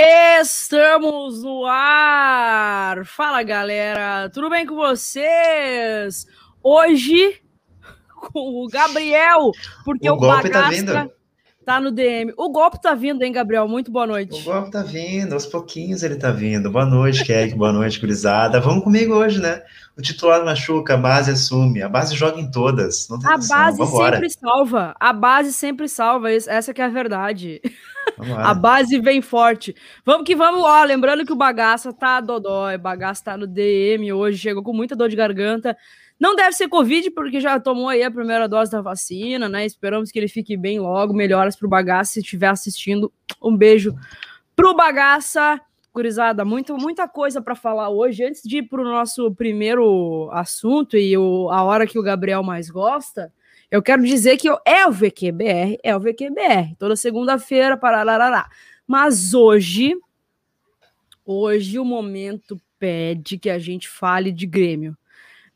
Estamos no ar! Fala galera, tudo bem com vocês? Hoje com o Gabriel, porque o, o tá vindo. Tá no DM. O golpe tá vindo, hein, Gabriel? Muito boa noite. O golpe tá vindo, aos pouquinhos ele tá vindo. Boa noite, Keck, boa noite, gurizada. Vamos comigo hoje, né? O titular machuca, a base assume, a base joga em todas. a base sempre salva, a base sempre salva, essa que é a verdade. A base vem forte. Vamos que vamos, ó. Lembrando que o bagaça tá dodói, o bagaça tá no DM hoje, chegou com muita dor de garganta. Não deve ser Covid, porque já tomou aí a primeira dose da vacina, né? Esperamos que ele fique bem logo. Melhoras pro bagaça se estiver assistindo. Um beijo pro bagaça. Gurizada, muito, muita coisa para falar hoje. Antes de ir pro nosso primeiro assunto e o, a hora que o Gabriel mais gosta, eu quero dizer que é o VQBR, é o VQBR. Toda segunda-feira, pararará. Mas hoje, hoje o momento pede que a gente fale de Grêmio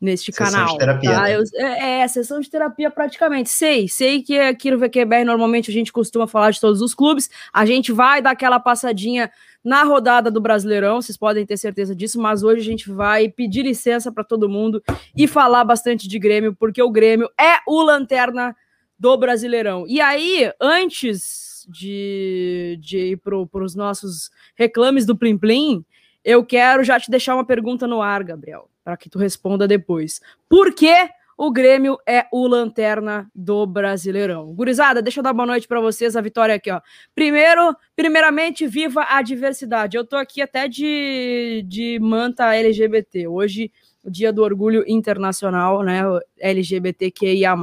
neste sessão canal. De terapia, tá? né? Eu, é, é, sessão de terapia praticamente. Sei, sei que aqui no VQBR normalmente a gente costuma falar de todos os clubes. A gente vai dar aquela passadinha na rodada do Brasileirão, vocês podem ter certeza disso, mas hoje a gente vai pedir licença para todo mundo e falar bastante de Grêmio, porque o Grêmio é o lanterna do Brasileirão. E aí, antes de, de ir para os nossos reclames do Plim Plim, eu quero já te deixar uma pergunta no ar, Gabriel, para que tu responda depois. Por que o Grêmio é o lanterna do Brasileirão. Gurizada, deixa eu dar boa noite para vocês, a vitória aqui, ó. Primeiro, primeiramente, viva a diversidade. Eu tô aqui até de, de manta LGBT. Hoje, o dia do orgulho internacional, né? LGBTQIA.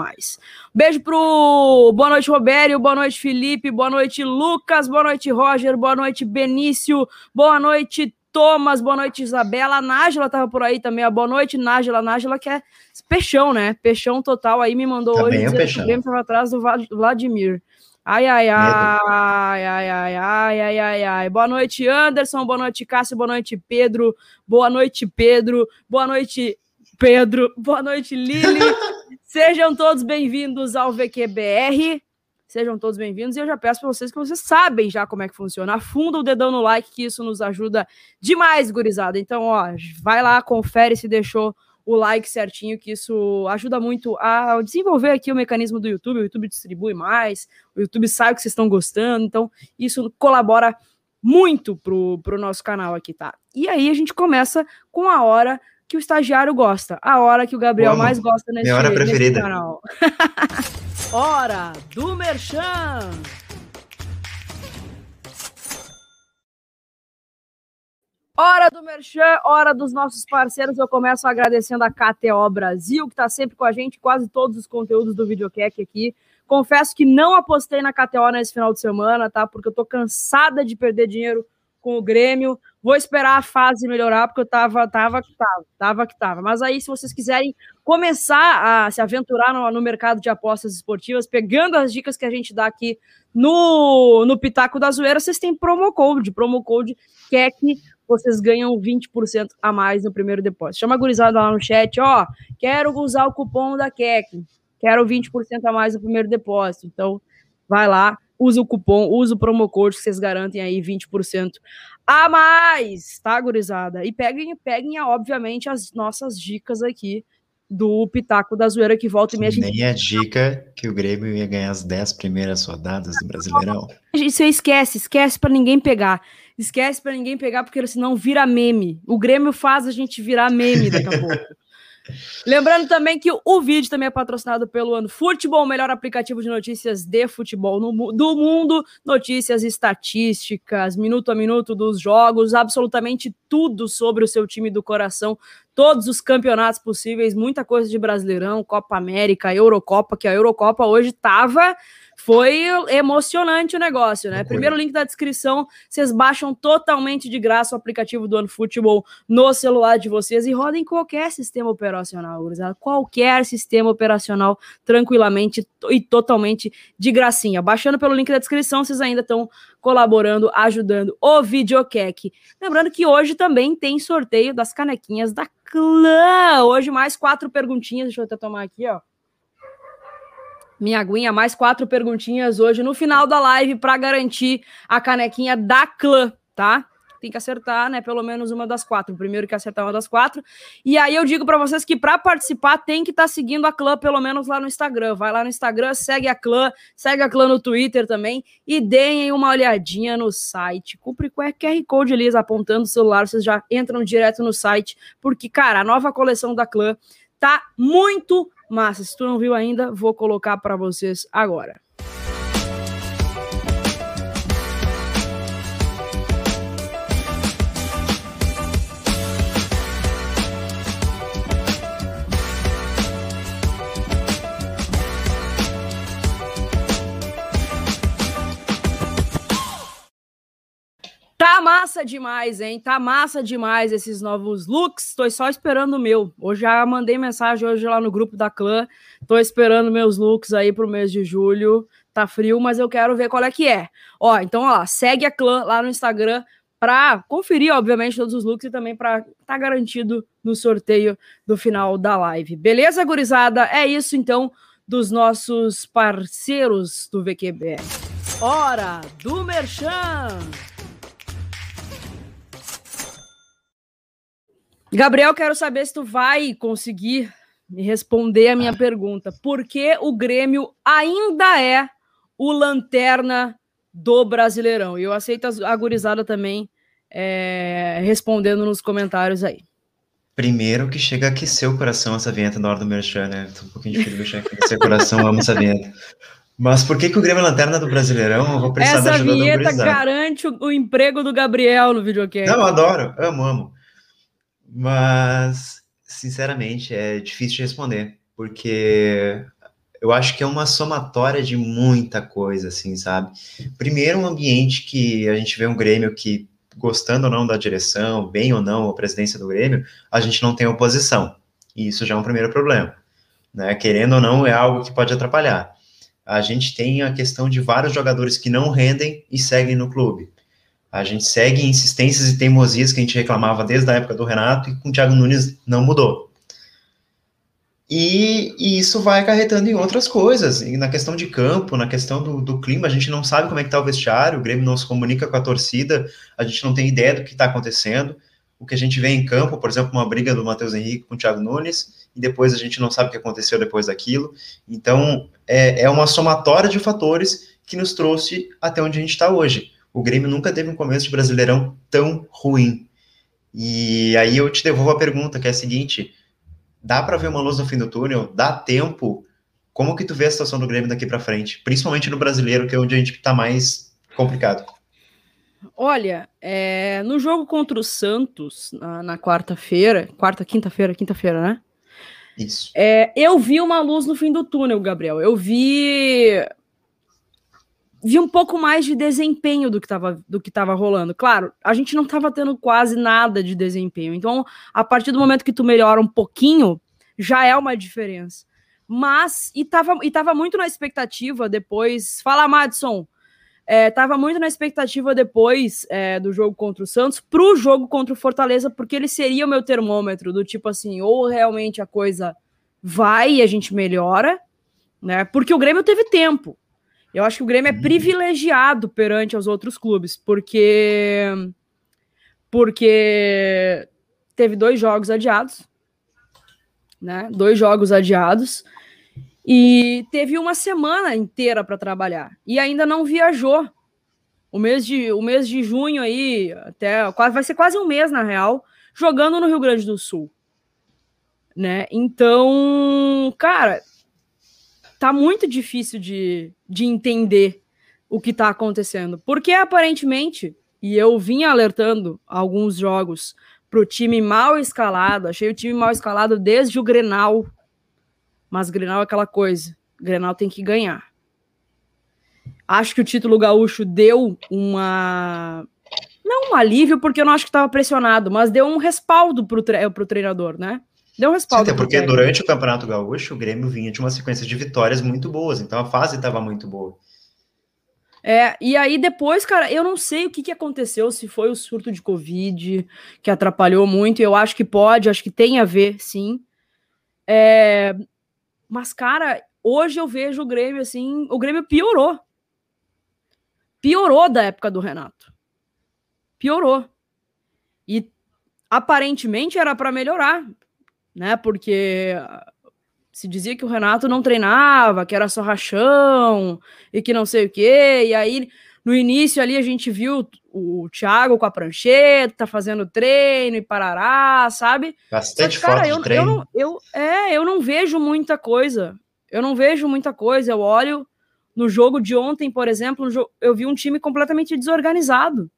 Beijo pro. Boa noite, Robério. Boa noite, Felipe. Boa noite, Lucas. Boa noite, Roger. Boa noite, Benício. Boa noite, Thomas, boa noite, Isabela. A Nájila tava por aí também. Boa noite, Nájila. Nájila que é peixão, né? Peixão total. Aí me mandou também hoje é que o Grêmio tava atrás do Vladimir. Ai, ai, ai, ai, ai, ai, ai, ai, ai, ai. Boa noite, Anderson. Boa noite, Cássio. Boa noite, Pedro. Boa noite, Pedro. Boa noite, Pedro. Boa noite, Lili. Sejam todos bem-vindos ao VQBR. Sejam todos bem-vindos e eu já peço para vocês que vocês sabem já como é que funciona. Afunda o dedão no like que isso nos ajuda demais, gurizada. Então, ó, vai lá, confere se deixou o like certinho, que isso ajuda muito a desenvolver aqui o mecanismo do YouTube. O YouTube distribui mais, o YouTube sabe que vocês estão gostando, então isso colabora muito pro, pro nosso canal aqui, tá? E aí a gente começa com a hora que o estagiário gosta, a hora que o Gabriel mais gosta nesse, Minha hora preferida. canal. Hora do Merchan! Hora do Merchan, hora dos nossos parceiros. Eu começo agradecendo a KTO Brasil, que está sempre com a gente, quase todos os conteúdos do Videocack aqui. Confesso que não apostei na KTO nesse final de semana, tá? Porque eu tô cansada de perder dinheiro com o Grêmio. Vou esperar a fase melhorar, porque eu tava, tava que tava, tava que tava. Mas aí, se vocês quiserem começar a se aventurar no, no, mercado de apostas esportivas, pegando as dicas que a gente dá aqui no, no Pitaco da Zoeira, vocês têm promo code, promo code que é que vocês ganham 20% a mais no primeiro depósito. Chama a gurizada lá no chat, ó, quero usar o cupom da Keck, quero 20% a mais no primeiro depósito. Então, vai lá, usa o cupom, usa o promo code vocês garantem aí 20% a mais, tá, gurizada? E peguem, peguem, obviamente, as nossas dicas aqui do Pitaco da Zoeira que volta e meia. Nem a dica que o Grêmio ia ganhar as 10 primeiras rodadas do Brasileirão. Isso esquece, esquece para ninguém pegar. Esquece para ninguém pegar, porque senão vira meme. O Grêmio faz a gente virar meme daqui a pouco. Lembrando também que o vídeo também é patrocinado pelo Ano Futebol, o melhor aplicativo de notícias de futebol no, do mundo. Notícias estatísticas, minuto a minuto dos jogos, absolutamente tudo sobre o seu time do coração. Todos os campeonatos possíveis, muita coisa de Brasileirão, Copa América, Eurocopa, que a Eurocopa hoje tava foi emocionante o negócio, né? Primeiro link da descrição, vocês baixam totalmente de graça o aplicativo do OneFootball no celular de vocês e rodem qualquer sistema operacional, gurizada. Qualquer sistema operacional, tranquilamente e totalmente de gracinha. Baixando pelo link da descrição, vocês ainda estão colaborando, ajudando o Videocack. Lembrando que hoje também tem sorteio das canequinhas da Clã. Hoje mais quatro perguntinhas, deixa eu até tomar aqui, ó minha aguinha, mais quatro perguntinhas hoje no final da live para garantir a canequinha da Clã, tá? tem que acertar, né, pelo menos uma das quatro. O primeiro que acertar uma das quatro. E aí eu digo para vocês que para participar tem que estar tá seguindo a clã pelo menos lá no Instagram. Vai lá no Instagram, segue a clã, segue a clã no Twitter também e deem uma olhadinha no site. Cumpre com o QR Code ali apontando o celular, vocês já entram direto no site, porque cara, a nova coleção da clã tá muito massa. Se tu não viu ainda, vou colocar para vocês agora. Massa demais, hein? Tá massa demais esses novos looks. Tô só esperando o meu. Hoje já mandei mensagem hoje lá no grupo da clã. Tô esperando meus looks aí pro mês de julho. Tá frio, mas eu quero ver qual é que é. Ó, então ó segue a clã lá no Instagram para conferir, obviamente, todos os looks e também para tá garantido no sorteio do final da live. Beleza, gurizada? É isso então dos nossos parceiros do VQBR. Hora do Merchan! Gabriel, quero saber se tu vai conseguir me responder a minha pergunta. Por que o Grêmio ainda é o lanterna do Brasileirão? E eu aceito a gurizada também é, respondendo nos comentários aí. Primeiro que chega a aquecer o coração essa vinheta na hora do Merchan, né? Tô um pouquinho difícil de mexer aquecer o coração, amo essa vinheta. Mas por que, que o Grêmio é lanterna do Brasileirão? Eu vou precisar essa da ajuda vinheta do garante o, o, emprego do Gabriel no videogame. Não, adoro, amo, amo. Mas, sinceramente, é difícil de responder, porque eu acho que é uma somatória de muita coisa, assim, sabe? Primeiro, um ambiente que a gente vê um Grêmio que, gostando ou não da direção, bem ou não a presidência do Grêmio, a gente não tem oposição. E isso já é um primeiro problema. Né? Querendo ou não, é algo que pode atrapalhar. A gente tem a questão de vários jogadores que não rendem e seguem no clube. A gente segue insistências e teimosias que a gente reclamava desde a época do Renato e com o Thiago Nunes não mudou. E, e, isso vai acarretando em outras coisas, e na questão de campo, na questão do, do clima, a gente não sabe como é que está o vestiário, o Grêmio não se comunica com a torcida, a gente não tem ideia do que está acontecendo. O que a gente vê em campo, por exemplo, uma briga do Matheus Henrique com o Thiago Nunes, e depois a gente não sabe o que aconteceu depois daquilo. Então, é, é uma somatória de fatores que nos trouxe até onde a gente está hoje o Grêmio nunca teve um começo de Brasileirão tão ruim. E aí eu te devolvo a pergunta, que é a seguinte: dá para ver uma luz no fim do túnel? Dá tempo? Como que tu vê a situação do Grêmio daqui para frente? Principalmente no brasileiro, que é onde a gente está mais complicado. Olha, é, no jogo contra o Santos, na, na quarta-feira, quarta, quinta-feira, quinta-feira, né? Isso. É, eu vi uma luz no fim do túnel, Gabriel. Eu vi vi um pouco mais de desempenho do que estava do que rolando. Claro, a gente não estava tendo quase nada de desempenho. Então, a partir do momento que tu melhora um pouquinho, já é uma diferença. Mas, e tava, e tava muito na expectativa depois. Fala, Madison. É, tava muito na expectativa depois é, do jogo contra o Santos pro jogo contra o Fortaleza, porque ele seria o meu termômetro, do tipo assim, ou realmente a coisa vai e a gente melhora, né? Porque o Grêmio teve tempo. Eu acho que o Grêmio é uhum. privilegiado perante os outros clubes, porque porque teve dois jogos adiados, né? Dois jogos adiados e teve uma semana inteira para trabalhar e ainda não viajou. O mês de o mês de junho aí até quase vai ser quase um mês na real jogando no Rio Grande do Sul, né? Então, cara, tá muito difícil de, de entender o que tá acontecendo. Porque aparentemente, e eu vim alertando alguns jogos pro time mal escalado, achei o time mal escalado desde o Grenal. Mas Grenal é aquela coisa, Grenal tem que ganhar. Acho que o título gaúcho deu uma não um alívio, porque eu não acho que estava pressionado, mas deu um respaldo tre pro treinador, né? Deu respaldo. Sim, até porque durante o Campeonato Gaúcho, o Grêmio vinha de uma sequência de vitórias muito boas, então a fase estava muito boa. É, e aí depois, cara, eu não sei o que, que aconteceu, se foi o surto de Covid que atrapalhou muito, eu acho que pode, acho que tem a ver, sim. É, mas, cara, hoje eu vejo o Grêmio assim, o Grêmio piorou. Piorou da época do Renato. piorou. E aparentemente era para melhorar, né? Porque se dizia que o Renato não treinava, que era só rachão e que não sei o quê. E aí, no início ali, a gente viu o Thiago com a prancheta, fazendo treino e parará, sabe? Bastante que, cara, eu. Eu, não, eu, é, eu não vejo muita coisa. Eu não vejo muita coisa. Eu olho no jogo de ontem, por exemplo, eu vi um time completamente desorganizado.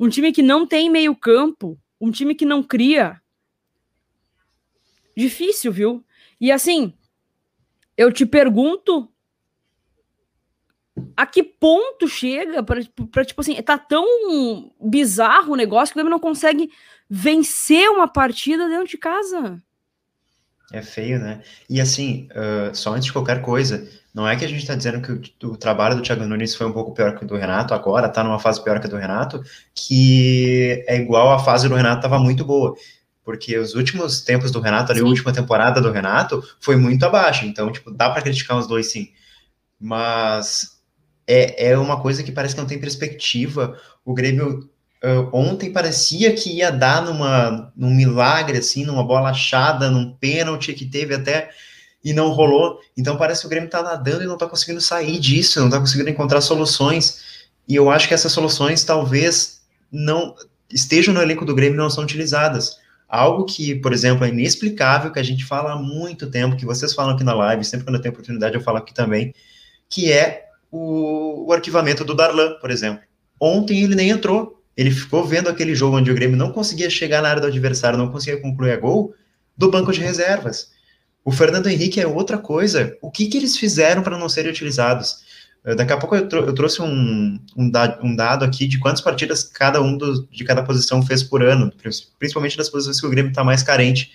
Um time que não tem meio campo, um time que não cria. Difícil, viu? E assim, eu te pergunto a que ponto chega para tipo assim, tá tão bizarro o negócio que o Grêmio não consegue vencer uma partida dentro de casa. É feio, né? E assim, uh, só antes de qualquer coisa, não é que a gente está dizendo que o, o, trabalho do Thiago Nunes foi um pouco pior que o do Renato, agora tá numa fase pior que a do Renato, que é igual a fase do Renato estava muito boa porque os últimos tempos do Renato, ali, sim. a última temporada do Renato, foi muito abaixo. Então, tipo, dá para criticar os dois, sim. Mas é, é uma coisa que parece que não tem perspectiva. O Grêmio uh, ontem parecia que ia dar numa, num milagre, assim, numa bola achada, num pênalti que teve até e não rolou. Então parece que o Grêmio tá nadando e não tá conseguindo sair disso, não tá conseguindo encontrar soluções. E eu acho que essas soluções talvez não estejam no elenco do Grêmio e não são utilizadas. Algo que, por exemplo, é inexplicável, que a gente fala há muito tempo, que vocês falam aqui na live, sempre quando eu tenho oportunidade eu falo aqui também, que é o, o arquivamento do Darlan, por exemplo. Ontem ele nem entrou, ele ficou vendo aquele jogo onde o Grêmio não conseguia chegar na área do adversário, não conseguia concluir a gol, do banco de reservas. O Fernando Henrique é outra coisa. O que, que eles fizeram para não serem utilizados? Daqui a pouco eu, eu trouxe um, um, da um, dado aqui de quantas partidas cada um do, de cada posição fez por ano, principalmente das posições que o Grêmio está mais carente.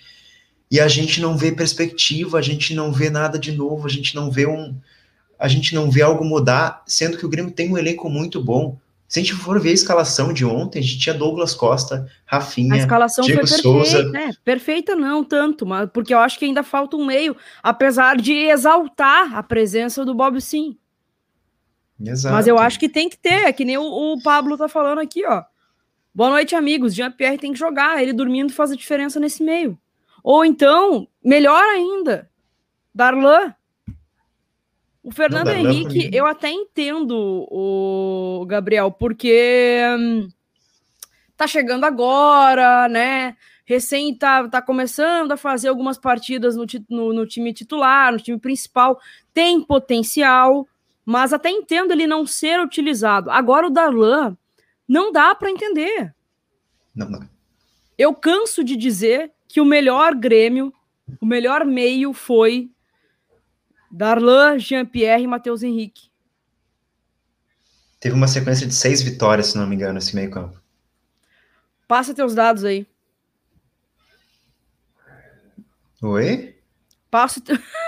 E a gente não vê perspectiva, a gente não vê nada de novo, a gente não vê um, a gente não vê algo mudar, sendo que o Grêmio tem um elenco muito bom. Se a gente for ver a escalação de ontem, a gente tinha Douglas Costa, Rafinha, a escalação Diego foi perfeita, Souza. Né? Perfeita não tanto, mas porque eu acho que ainda falta um meio, apesar de exaltar a presença do Bob Sim. Exato. Mas eu acho que tem que ter, é que nem o, o Pablo tá falando aqui, ó. Boa noite, amigos. Jean-Pierre tem que jogar. Ele dormindo faz a diferença nesse meio. Ou então, melhor ainda, Darlan. O Fernando Não, Henrique, eu até entendo o Gabriel, porque hum, tá chegando agora, né? Recém tá, tá começando a fazer algumas partidas no, no, no time titular, no time principal. Tem potencial, mas até entendo ele não ser utilizado. Agora o Darlan não dá para entender. Não, não. Eu canso de dizer que o melhor Grêmio, o melhor meio foi Darlan, Jean-Pierre e Matheus Henrique. Teve uma sequência de seis vitórias, se não me engano, esse meio campo. Passa teus dados aí. Oi? Passa. Te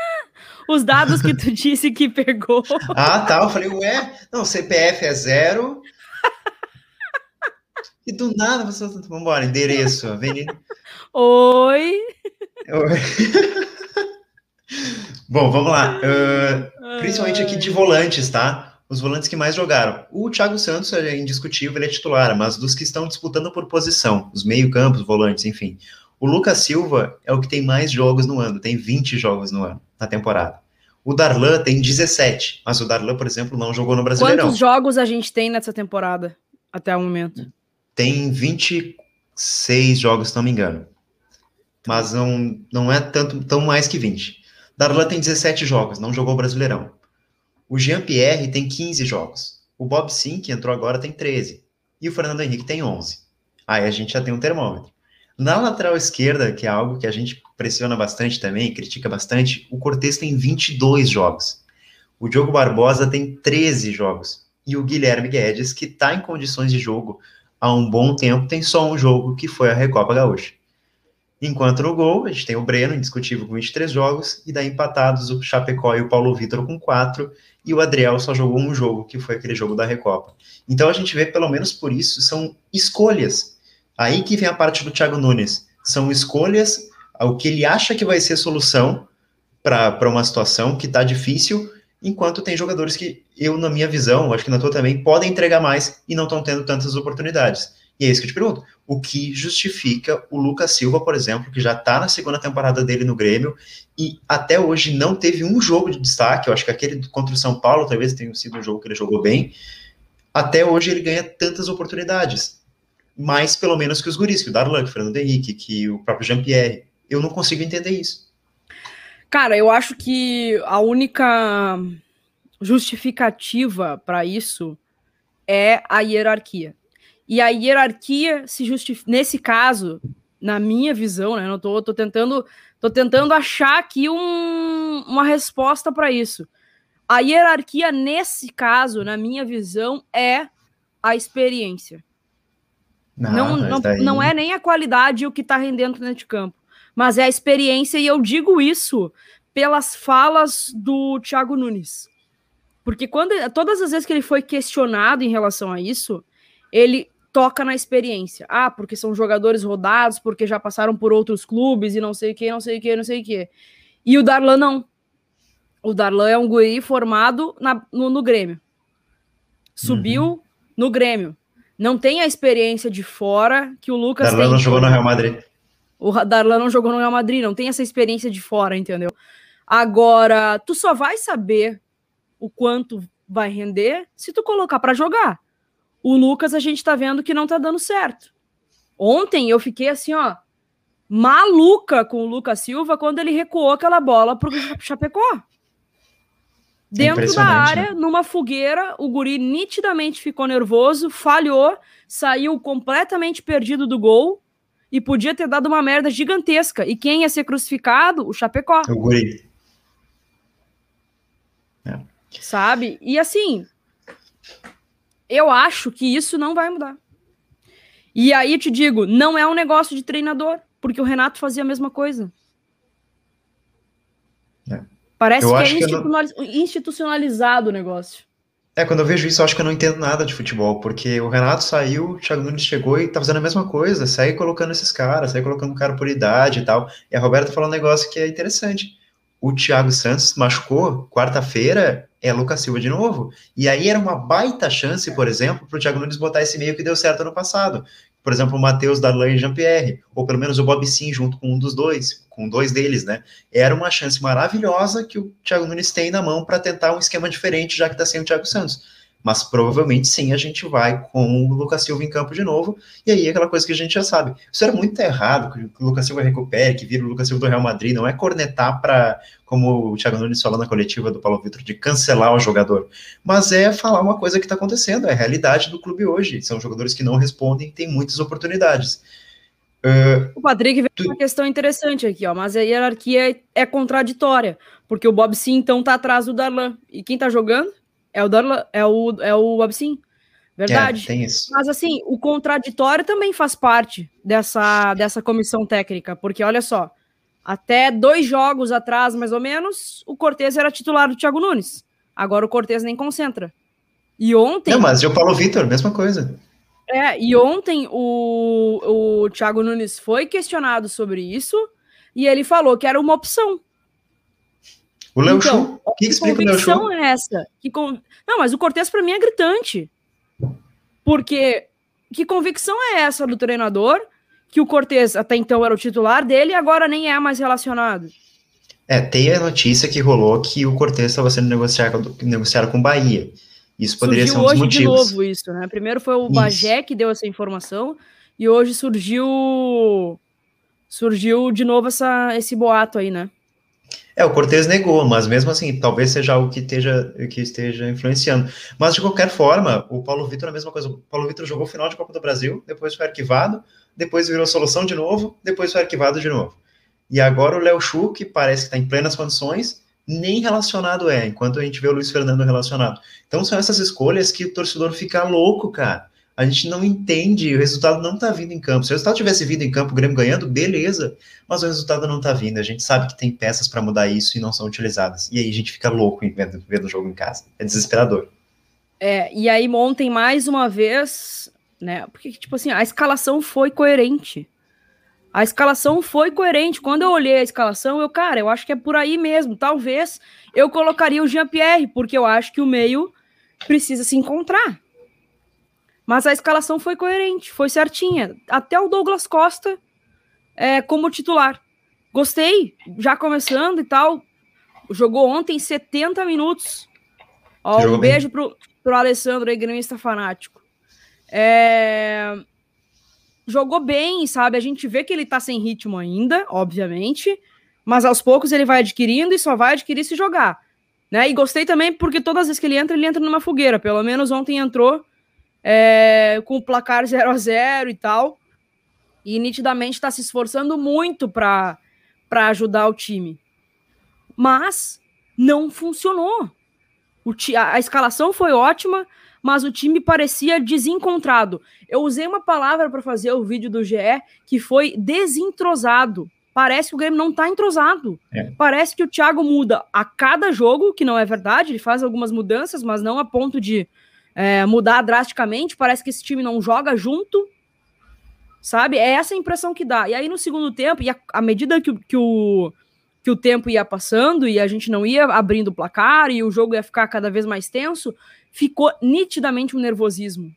os dados que tu disse que pegou. Ah, tá. Eu falei, ué, não, CPF é zero. E do nada você. Vamos embora, endereço, avenida. Oi. Oi. Bom, vamos lá. Uh, principalmente aqui de volantes, tá? Os volantes que mais jogaram. O Thiago Santos é indiscutível, ele é titular, mas dos que estão disputando por posição, os meio-campos, volantes, enfim. O Lucas Silva é o que tem mais jogos no ano, tem 20 jogos no ano, na temporada. O Darlan tem 17, mas o Darlan, por exemplo, não jogou no Brasileirão. Quantos jogos a gente tem nessa temporada, até o momento? Tem 26 jogos, se não me engano. Mas não, não é tanto, tão mais que 20. Darlan tem 17 jogos, não jogou o Brasileirão. O Jean-Pierre tem 15 jogos. O Bob Sim, que entrou agora, tem 13. E o Fernando Henrique tem 11. Aí a gente já tem um termômetro. Na lateral esquerda, que é algo que a gente pressiona bastante também, critica bastante, o Cortez tem 22 jogos. O Diogo Barbosa tem 13 jogos. E o Guilherme Guedes, que está em condições de jogo há um bom tempo, tem só um jogo, que foi a Recopa Gaúcha. Enquanto no gol, a gente tem o Breno, indiscutível, com 23 jogos, e daí empatados o Chapecó e o Paulo Vitor com 4, e o Adriel só jogou um jogo, que foi aquele jogo da Recopa. Então a gente vê, pelo menos por isso, são escolhas Aí que vem a parte do Thiago Nunes. São escolhas, o que ele acha que vai ser solução para uma situação que está difícil, enquanto tem jogadores que eu, na minha visão, acho que na tua também, podem entregar mais e não estão tendo tantas oportunidades. E é isso que eu te pergunto. O que justifica o Lucas Silva, por exemplo, que já está na segunda temporada dele no Grêmio e até hoje não teve um jogo de destaque. Eu acho que aquele contra o São Paulo talvez tenha sido um jogo que ele jogou bem. Até hoje ele ganha tantas oportunidades. Mais, pelo menos, que os guris, que o Darlan, que o Fernando Henrique, que o próprio Jean-Pierre. Eu não consigo entender isso. Cara, eu acho que a única justificativa para isso é a hierarquia. E a hierarquia se justifica. Nesse caso, na minha visão, né? Eu tô, tô tentando, tô tentando achar aqui um, uma resposta para isso. A hierarquia, nesse caso, na minha visão, é a experiência. Não, não, não, daí... não é nem a qualidade o que tá rendendo dentro de campo, mas é a experiência, e eu digo isso pelas falas do Thiago Nunes. Porque quando todas as vezes que ele foi questionado em relação a isso, ele toca na experiência. Ah, porque são jogadores rodados, porque já passaram por outros clubes e não sei o que, não sei o que, não sei o que. E o Darlan não. O Darlan é um guri formado na, no, no, Grêmio. Subiu uhum. no Grêmio. Não tem a experiência de fora que o Lucas Darlan tem. não jogou no Real Madrid. O Darlan não jogou no Real Madrid, não tem essa experiência de fora, entendeu? Agora, tu só vai saber o quanto vai render se tu colocar para jogar. O Lucas, a gente tá vendo que não tá dando certo. Ontem eu fiquei assim, ó, maluca com o Lucas Silva quando ele recuou aquela bola pro Chapecó. Dentro da área, né? numa fogueira, o guri nitidamente ficou nervoso, falhou, saiu completamente perdido do gol e podia ter dado uma merda gigantesca. E quem ia ser crucificado? O Chapecó. O guri. É. Sabe? E assim, eu acho que isso não vai mudar. E aí te digo, não é um negócio de treinador, porque o Renato fazia a mesma coisa. Parece que é que institucionalizado o negócio. É, quando eu vejo isso, eu acho que eu não entendo nada de futebol, porque o Renato saiu, o Thiago Nunes chegou e tá fazendo a mesma coisa, segue colocando esses caras, segue colocando cara por idade e tal. E a Roberta falou um negócio que é interessante. O Thiago Santos machucou quarta-feira, é Lucas Silva de novo. E aí era uma baita chance, por exemplo, para o Thiago Nunes botar esse meio que deu certo ano passado. Por exemplo, o Matheus Darlan e Jean-Pierre, ou pelo menos o Bob Sim junto com um dos dois, com dois deles, né? Era uma chance maravilhosa que o Thiago Nunes tem na mão para tentar um esquema diferente, já que está sem o Thiago Santos mas provavelmente sim a gente vai com o Lucas Silva em campo de novo, e aí é aquela coisa que a gente já sabe. Isso era muito errado, que o Lucas Silva recupere, que vira o Lucas Silva do Real Madrid, não é cornetar para, como o Thiago Nunes falou na coletiva do Paulo Vitor, de cancelar o jogador, mas é falar uma coisa que está acontecendo, é a realidade do clube hoje, são jogadores que não respondem, tem muitas oportunidades. Uh, o Patrick veio tu... uma questão interessante aqui, ó, mas a hierarquia é, é contraditória, porque o Bob Sim, então, tá atrás do Darlan, e quem tá jogando? É o Darla, é o, é o Absin. Verdade. É, tem isso. Mas assim, o contraditório também faz parte dessa, dessa comissão técnica, porque olha só, até dois jogos atrás, mais ou menos, o Cortez era titular do Thiago Nunes. Agora o Cortez nem concentra. E ontem. Não, mas o Paulo Vitor, mesma coisa. É, e ontem o, o Thiago Nunes foi questionado sobre isso e ele falou que era uma opção. O Léo então, o que, que explica o Léo Chu? é essa? Que con... Não, mas o Cortez para mim é gritante. Porque que convicção é essa do treinador que o Cortez até então era o titular dele e agora nem é mais relacionado? É, tem a notícia que rolou que o Cortez estava sendo negociado, negociado com o Bahia. Isso poderia surgiu ser um dos hoje motivos. de novo isso, né? Primeiro foi o Bagé que deu essa informação e hoje surgiu surgiu de novo essa, esse boato aí, né? É, o Cortez negou, mas mesmo assim, talvez seja algo que esteja, que esteja influenciando. Mas, de qualquer forma, o Paulo Vitor é a mesma coisa. O Paulo Vitor jogou final de Copa do Brasil, depois foi arquivado, depois virou solução de novo, depois foi arquivado de novo. E agora o Léo Chu, que parece que está em plenas condições, nem relacionado é, enquanto a gente vê o Luiz Fernando relacionado. Então são essas escolhas que o torcedor fica louco, cara a gente não entende, o resultado não está vindo em campo. Se o resultado tivesse vindo em campo, o Grêmio ganhando, beleza, mas o resultado não está vindo. A gente sabe que tem peças para mudar isso e não são utilizadas. E aí a gente fica louco vendo, vendo o jogo em casa. É desesperador. É, e aí ontem, mais uma vez, né? Porque, tipo assim, a escalação foi coerente. A escalação foi coerente. Quando eu olhei a escalação, eu, cara, eu acho que é por aí mesmo. Talvez eu colocaria o Jean-Pierre, porque eu acho que o meio precisa se encontrar. Mas a escalação foi coerente, foi certinha. Até o Douglas Costa é, como titular. Gostei, já começando e tal. Jogou ontem 70 minutos. Ó, um beijo pro, pro Alessandro aí, gremista fanático. É jogou bem, sabe? A gente vê que ele tá sem ritmo ainda, obviamente, mas aos poucos ele vai adquirindo e só vai adquirir se jogar. Né? E gostei também porque todas as vezes que ele entra, ele entra numa fogueira. Pelo menos ontem entrou é, com o placar 0 a 0 e tal. E nitidamente está se esforçando muito para ajudar o time. Mas não funcionou. O a, a escalação foi ótima, mas o time parecia desencontrado. Eu usei uma palavra para fazer o vídeo do GE que foi desentrosado. Parece que o Grêmio não está entrosado. É. Parece que o Thiago muda a cada jogo, que não é verdade, ele faz algumas mudanças, mas não a ponto de é, mudar drasticamente. Parece que esse time não joga junto, sabe? É essa a impressão que dá. E aí no segundo tempo, e à medida que, que, o, que o tempo ia passando e a gente não ia abrindo o placar e o jogo ia ficar cada vez mais tenso, ficou nitidamente um nervosismo.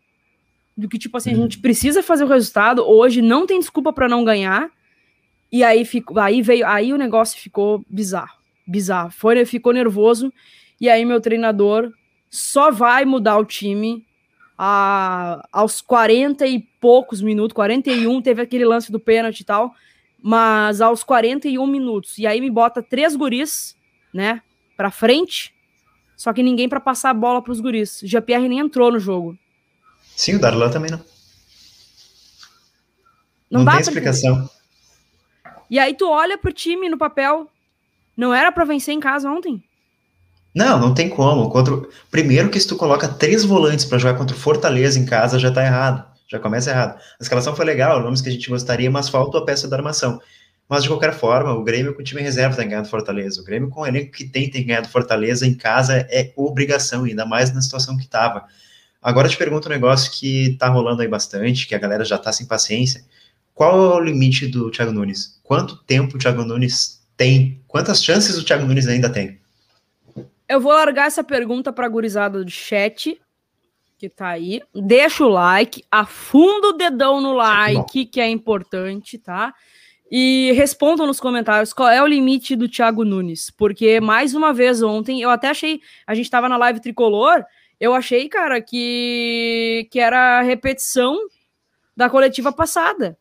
Do que, tipo assim, a gente precisa fazer o resultado, hoje não tem desculpa para não ganhar. E aí, fico, aí veio, aí o negócio ficou bizarro. Bizarro. Foi, ficou nervoso. E aí, meu treinador só vai mudar o time a, aos 40 e poucos minutos, 41, teve aquele lance do pênalti e tal, mas aos 41 minutos. E aí me bota três guris, né, pra frente, só que ninguém para passar a bola para os guris. Jean-Pierre nem entrou no jogo. Sim, o Darlan também não. Não, não tem explicação. E aí tu olha pro time no papel. Não era para vencer em casa ontem? Não, não tem como. Contra... Primeiro que se tu coloca três volantes para jogar contra o Fortaleza em casa, já tá errado. Já começa errado. A escalação foi legal, nomes que a gente gostaria, mas falta a peça da armação. Mas, de qualquer forma, o Grêmio com o time reserva tem ganhado Fortaleza. O Grêmio com o elenco que tem, tem ganhado Fortaleza em casa é obrigação, ainda mais na situação que estava. Agora eu te pergunto um negócio que tá rolando aí bastante, que a galera já tá sem paciência. Qual é o limite do Thiago Nunes? Quanto tempo o Thiago Nunes tem? Quantas chances o Thiago Nunes ainda tem? Eu vou largar essa pergunta para a gurizada do chat, que tá aí. Deixa o like, afunda o dedão no like, que é importante, tá? E respondam nos comentários qual é o limite do Thiago Nunes, porque mais uma vez ontem eu até achei, a gente estava na live tricolor, eu achei, cara, que que era repetição da coletiva passada.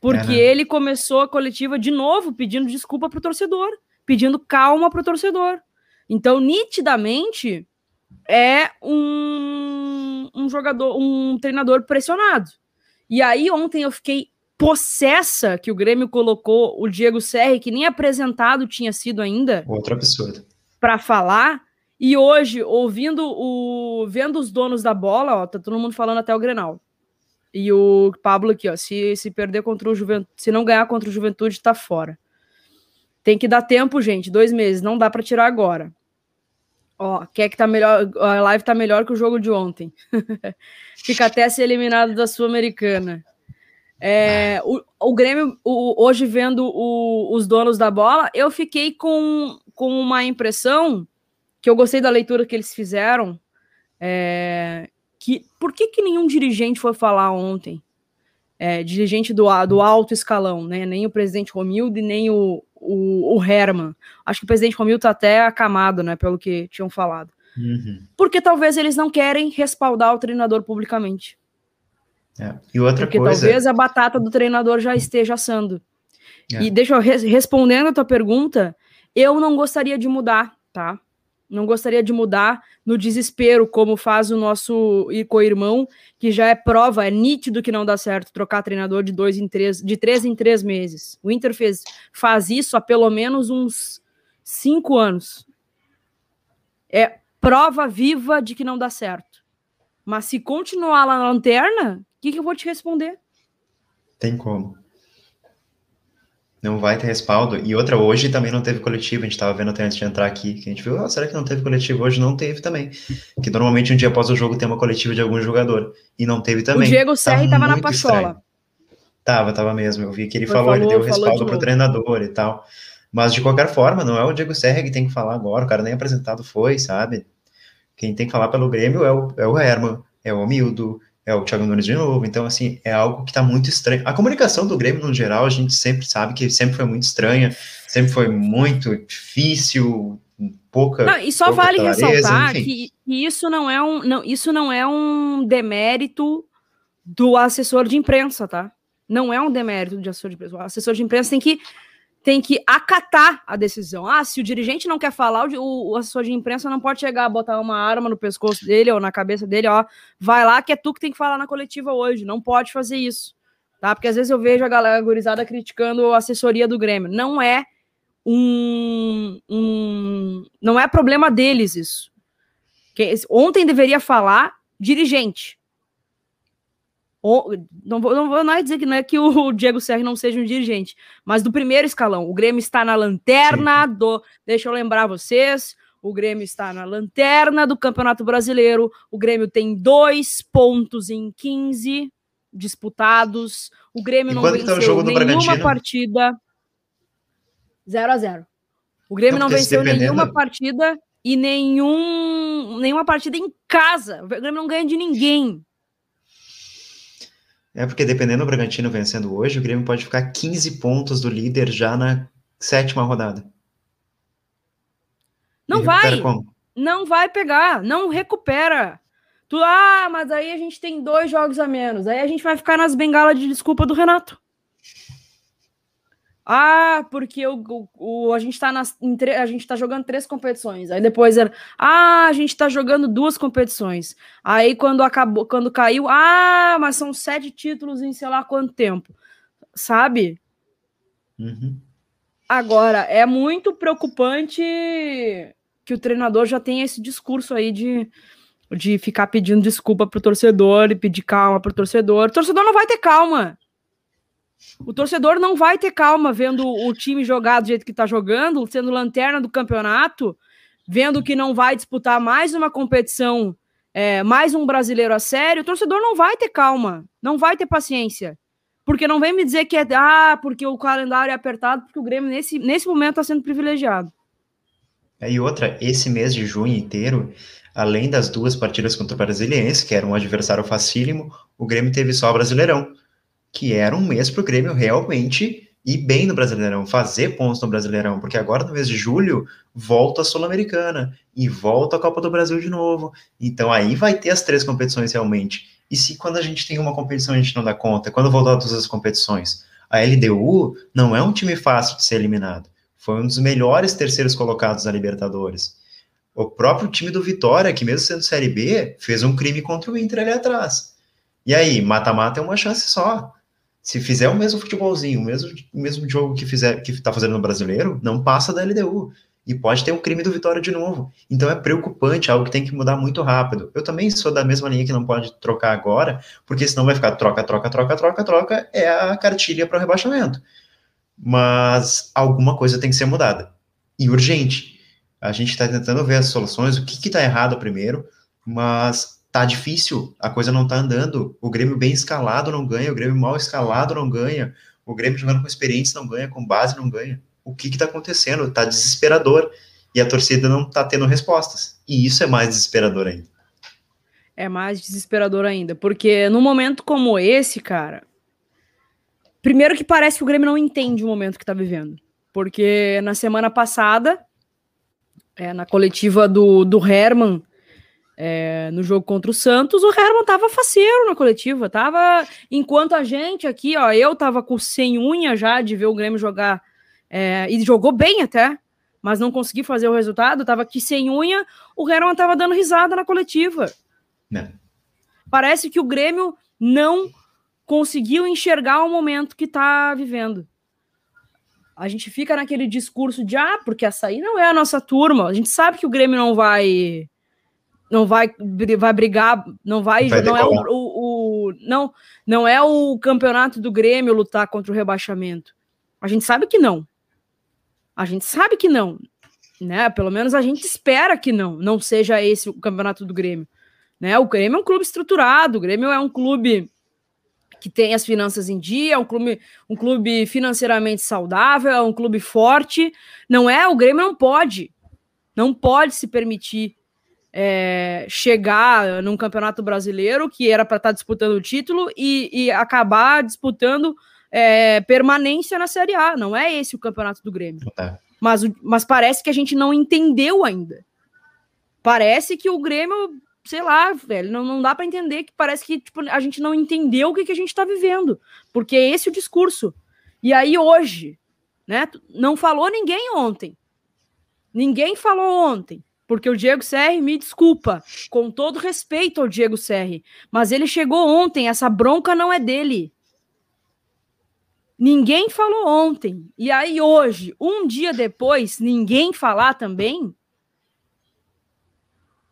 Porque é, né? ele começou a coletiva de novo pedindo desculpa pro torcedor, pedindo calma pro torcedor. Então, nitidamente é um, um jogador, um treinador pressionado. E aí ontem eu fiquei possessa que o Grêmio colocou o Diego Serri, que nem apresentado tinha sido ainda. Outro absurdo. Para falar. E hoje, ouvindo o. vendo os donos da bola, ó, tá todo mundo falando até o Grenal. E o Pablo aqui, ó, se, se perder contra o Juventude, se não ganhar contra o Juventude, tá fora. Tem que dar tempo, gente, dois meses, não dá para tirar agora. Ó, quer que tá melhor, a live tá melhor que o jogo de ontem. Fica até ser eliminado da Sul-Americana. É, o, o Grêmio, o, hoje vendo o, os donos da bola, eu fiquei com, com uma impressão que eu gostei da leitura que eles fizeram. É, que por que, que nenhum dirigente foi falar ontem? É, dirigente do, do alto escalão, né? Nem o presidente Romildo nem o, o, o Herman. Acho que o presidente Romildo tá até acamado, né? Pelo que tinham falado. Uhum. Porque talvez eles não querem respaldar o treinador publicamente. É. E outra Porque coisa... talvez a batata do treinador já esteja assando. É. E deixa eu respondendo a tua pergunta, eu não gostaria de mudar, tá? Não gostaria de mudar no desespero, como faz o nosso co-irmão, que já é prova, é nítido que não dá certo trocar treinador de dois em três, de três em três meses. O Inter fez, faz isso há pelo menos uns cinco anos. É prova viva de que não dá certo. Mas se continuar lá na lanterna, o que, que eu vou te responder? Tem como. Não vai ter respaldo. E outra, hoje também não teve coletivo. A gente estava vendo até antes de entrar aqui, que a gente viu, oh, será que não teve coletivo? Hoje não teve também. Que normalmente um dia após o jogo tem uma coletiva de algum jogador. E não teve também. O Diego Serri estava tá na Pachola. Estranho. Tava, tava mesmo. Eu vi que ele falou, falou, ele deu respaldo pro treinador e tal. Mas de qualquer forma, não é o Diego Serra que tem que falar agora, o cara nem apresentado foi, sabe? Quem tem que falar pelo Grêmio é o, é o Herman, é o Amildo, é o Thiago Nunes de novo. Então, assim, é algo que tá muito estranho. A comunicação do Grêmio, no geral, a gente sempre sabe que sempre foi muito estranha, sempre foi muito difícil, pouca. Não, e só vale clareza, ressaltar que, que, isso não é um, não, isso não é um demérito do assessor de imprensa, tá? Não é um demérito de assessor de imprensa. O assessor de imprensa tem que tem que acatar a decisão. Ah, se o dirigente não quer falar, o, o assessor de imprensa não pode chegar, botar uma arma no pescoço dele ou na cabeça dele, ó, vai lá que é tu que tem que falar na coletiva hoje. Não pode fazer isso, tá? Porque às vezes eu vejo a galera gurizada criticando a assessoria do Grêmio. Não é um, um não é problema deles isso. Ontem deveria falar dirigente não vou, não vou não é dizer que não é que o Diego Serra não seja um dirigente, mas do primeiro escalão. O Grêmio está na lanterna Sim. do. Deixa eu lembrar vocês. O Grêmio está na lanterna do Campeonato Brasileiro. O Grêmio tem dois pontos em 15 disputados. O Grêmio e não tá venceu tá nenhuma partida. 0 a 0 O Grêmio não, não venceu dependendo... nenhuma partida e nenhum, nenhuma partida em casa. O Grêmio não ganha de ninguém. É porque dependendo do Bragantino vencendo hoje, o Grêmio pode ficar 15 pontos do líder já na sétima rodada. Não vai. Como? Não vai pegar, não recupera. Tu, ah, mas aí a gente tem dois jogos a menos. Aí a gente vai ficar nas bengalas de desculpa do Renato. Ah, porque o, o, o, a gente está a gente tá jogando três competições. Aí depois era, ah, a gente está jogando duas competições. Aí quando acabou, quando caiu, ah, mas são sete títulos em sei lá quanto tempo, sabe? Uhum. Agora é muito preocupante que o treinador já tenha esse discurso aí de, de ficar pedindo desculpa pro torcedor e pedir calma pro torcedor. O torcedor não vai ter calma. O torcedor não vai ter calma vendo o time jogar do jeito que está jogando, sendo lanterna do campeonato, vendo que não vai disputar mais uma competição, é, mais um brasileiro a sério. O torcedor não vai ter calma, não vai ter paciência. Porque não vem me dizer que é, ah, porque o calendário é apertado, porque o Grêmio nesse, nesse momento está sendo privilegiado. É, e outra, esse mês de junho inteiro, além das duas partidas contra o Brasiliense, que era um adversário facílimo, o Grêmio teve só o Brasileirão que era um mês para o Grêmio realmente ir bem no Brasileirão, fazer pontos no Brasileirão, porque agora no mês de julho volta a Sul-Americana e volta a Copa do Brasil de novo. Então aí vai ter as três competições realmente. E se quando a gente tem uma competição a gente não dá conta, quando voltar todas as competições, a LDU não é um time fácil de ser eliminado. Foi um dos melhores terceiros colocados na Libertadores. O próprio time do Vitória, que mesmo sendo Série B, fez um crime contra o Inter ali atrás. E aí, mata-mata é uma chance só se fizer o mesmo futebolzinho, o mesmo, o mesmo jogo que fizer que está fazendo no brasileiro, não passa da LDU. E pode ter o crime do Vitória de novo. Então é preocupante, algo que tem que mudar muito rápido. Eu também sou da mesma linha que não pode trocar agora, porque senão vai ficar troca, troca, troca, troca, troca, é a cartilha para o rebaixamento. Mas alguma coisa tem que ser mudada. E urgente. A gente está tentando ver as soluções, o que está errado primeiro, mas tá difícil, a coisa não tá andando. O Grêmio bem escalado não ganha, o Grêmio mal escalado não ganha, o Grêmio jogando com experiência não ganha, com base não ganha. O que que tá acontecendo? Tá desesperador. E a torcida não tá tendo respostas. E isso é mais desesperador ainda. É mais desesperador ainda, porque num momento como esse, cara, primeiro que parece que o Grêmio não entende o momento que tá vivendo. Porque na semana passada, é, na coletiva do, do Herman, é, no jogo contra o Santos, o Herman tava faceiro na coletiva, tava, enquanto a gente aqui, ó, eu tava com sem unha já de ver o Grêmio jogar, é, e jogou bem até, mas não consegui fazer o resultado, tava aqui sem unha, o Herman tava dando risada na coletiva. Não. Parece que o Grêmio não conseguiu enxergar o momento que tá vivendo. A gente fica naquele discurso de, ah, porque essa aí não é a nossa turma, a gente sabe que o Grêmio não vai não vai, vai brigar, não vai, vai não é o, o, o, não, não é o campeonato do Grêmio lutar contra o rebaixamento. A gente sabe que não. A gente sabe que não, né? Pelo menos a gente espera que não, não seja esse o campeonato do Grêmio, né? O Grêmio é um clube estruturado, o Grêmio é um clube que tem as finanças em dia, é um clube, um clube financeiramente saudável, é um clube forte. Não é, o Grêmio não pode. Não pode se permitir é, chegar num campeonato brasileiro que era para estar tá disputando o título e, e acabar disputando é, permanência na Série A. Não é esse o campeonato do Grêmio. É. Mas, mas parece que a gente não entendeu ainda. Parece que o Grêmio, sei lá, velho, não, não dá para entender que parece que tipo, a gente não entendeu o que, que a gente está vivendo. Porque é esse o discurso. E aí hoje, né? Não falou ninguém ontem. Ninguém falou ontem. Porque o Diego Serri, me desculpa, com todo respeito ao Diego Serri, mas ele chegou ontem, essa bronca não é dele. Ninguém falou ontem. E aí, hoje, um dia depois, ninguém falar também.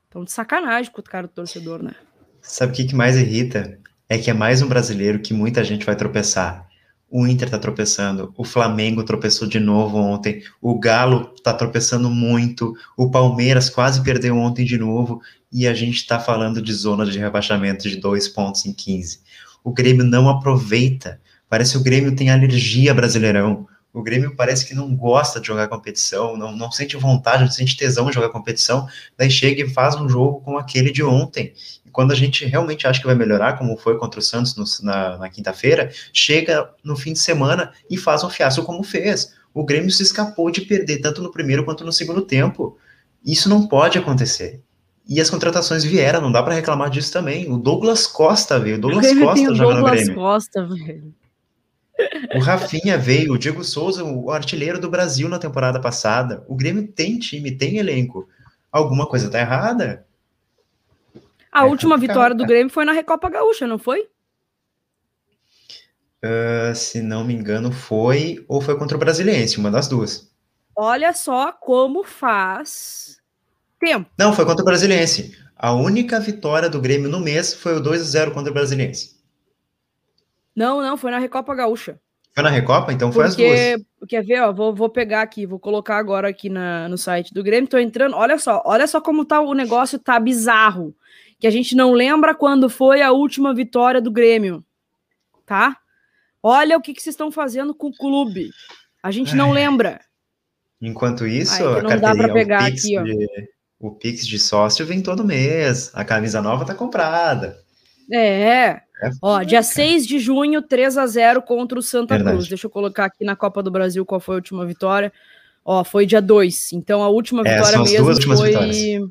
Então, de sacanagem com o cara do torcedor, né? Sabe o que, que mais irrita? É que é mais um brasileiro que muita gente vai tropeçar. O Inter tá tropeçando, o Flamengo tropeçou de novo ontem, o Galo tá tropeçando muito, o Palmeiras quase perdeu ontem de novo, e a gente tá falando de zona de rebaixamento de dois pontos em 15. O Grêmio não aproveita Parece que o Grêmio tem alergia Brasileirão. O Grêmio parece que não gosta de jogar competição, não, não sente vontade, não sente tesão de jogar competição, daí chega e faz um jogo como aquele de ontem. Quando a gente realmente acha que vai melhorar, como foi contra o Santos no, na, na quinta-feira, chega no fim de semana e faz um fiasco como fez. O Grêmio se escapou de perder tanto no primeiro quanto no segundo tempo. Isso não pode acontecer. E as contratações vieram, não dá para reclamar disso também. O Douglas Costa veio, o Douglas Costa jogando no Grêmio. Costa, velho. O Rafinha veio, o Diego Souza, o artilheiro do Brasil na temporada passada. O Grêmio tem time, tem elenco. Alguma coisa tá errada? A é última vitória do Grêmio foi na Recopa Gaúcha, não foi? Uh, se não me engano, foi ou foi contra o Brasiliense, uma das duas. Olha só como faz tempo. Não, foi contra o Brasiliense. A única vitória do Grêmio no mês foi o 2 a 0 contra o Brasiliense. Não, não, foi na Recopa Gaúcha. Foi na Recopa? Então foi Porque, as duas. Quer ver, ó, vou, vou pegar aqui, vou colocar agora aqui na, no site do Grêmio, tô entrando, olha só, olha só como tá o negócio, tá bizarro, que a gente não lembra quando foi a última vitória do Grêmio, tá? Olha o que, que vocês estão fazendo com o clube, a gente não lembra. Enquanto isso, Ai, não dá para pegar o Pix, aqui, ó. De, o Pix de sócio vem todo mês, a camisa nova tá comprada. É, é Ó, dia 6 de junho, 3 a 0 contra o Santa Verdade. Cruz. Deixa eu colocar aqui na Copa do Brasil qual foi a última vitória. Ó, foi dia 2. Então a última é, vitória mesmo foi. Vitórias.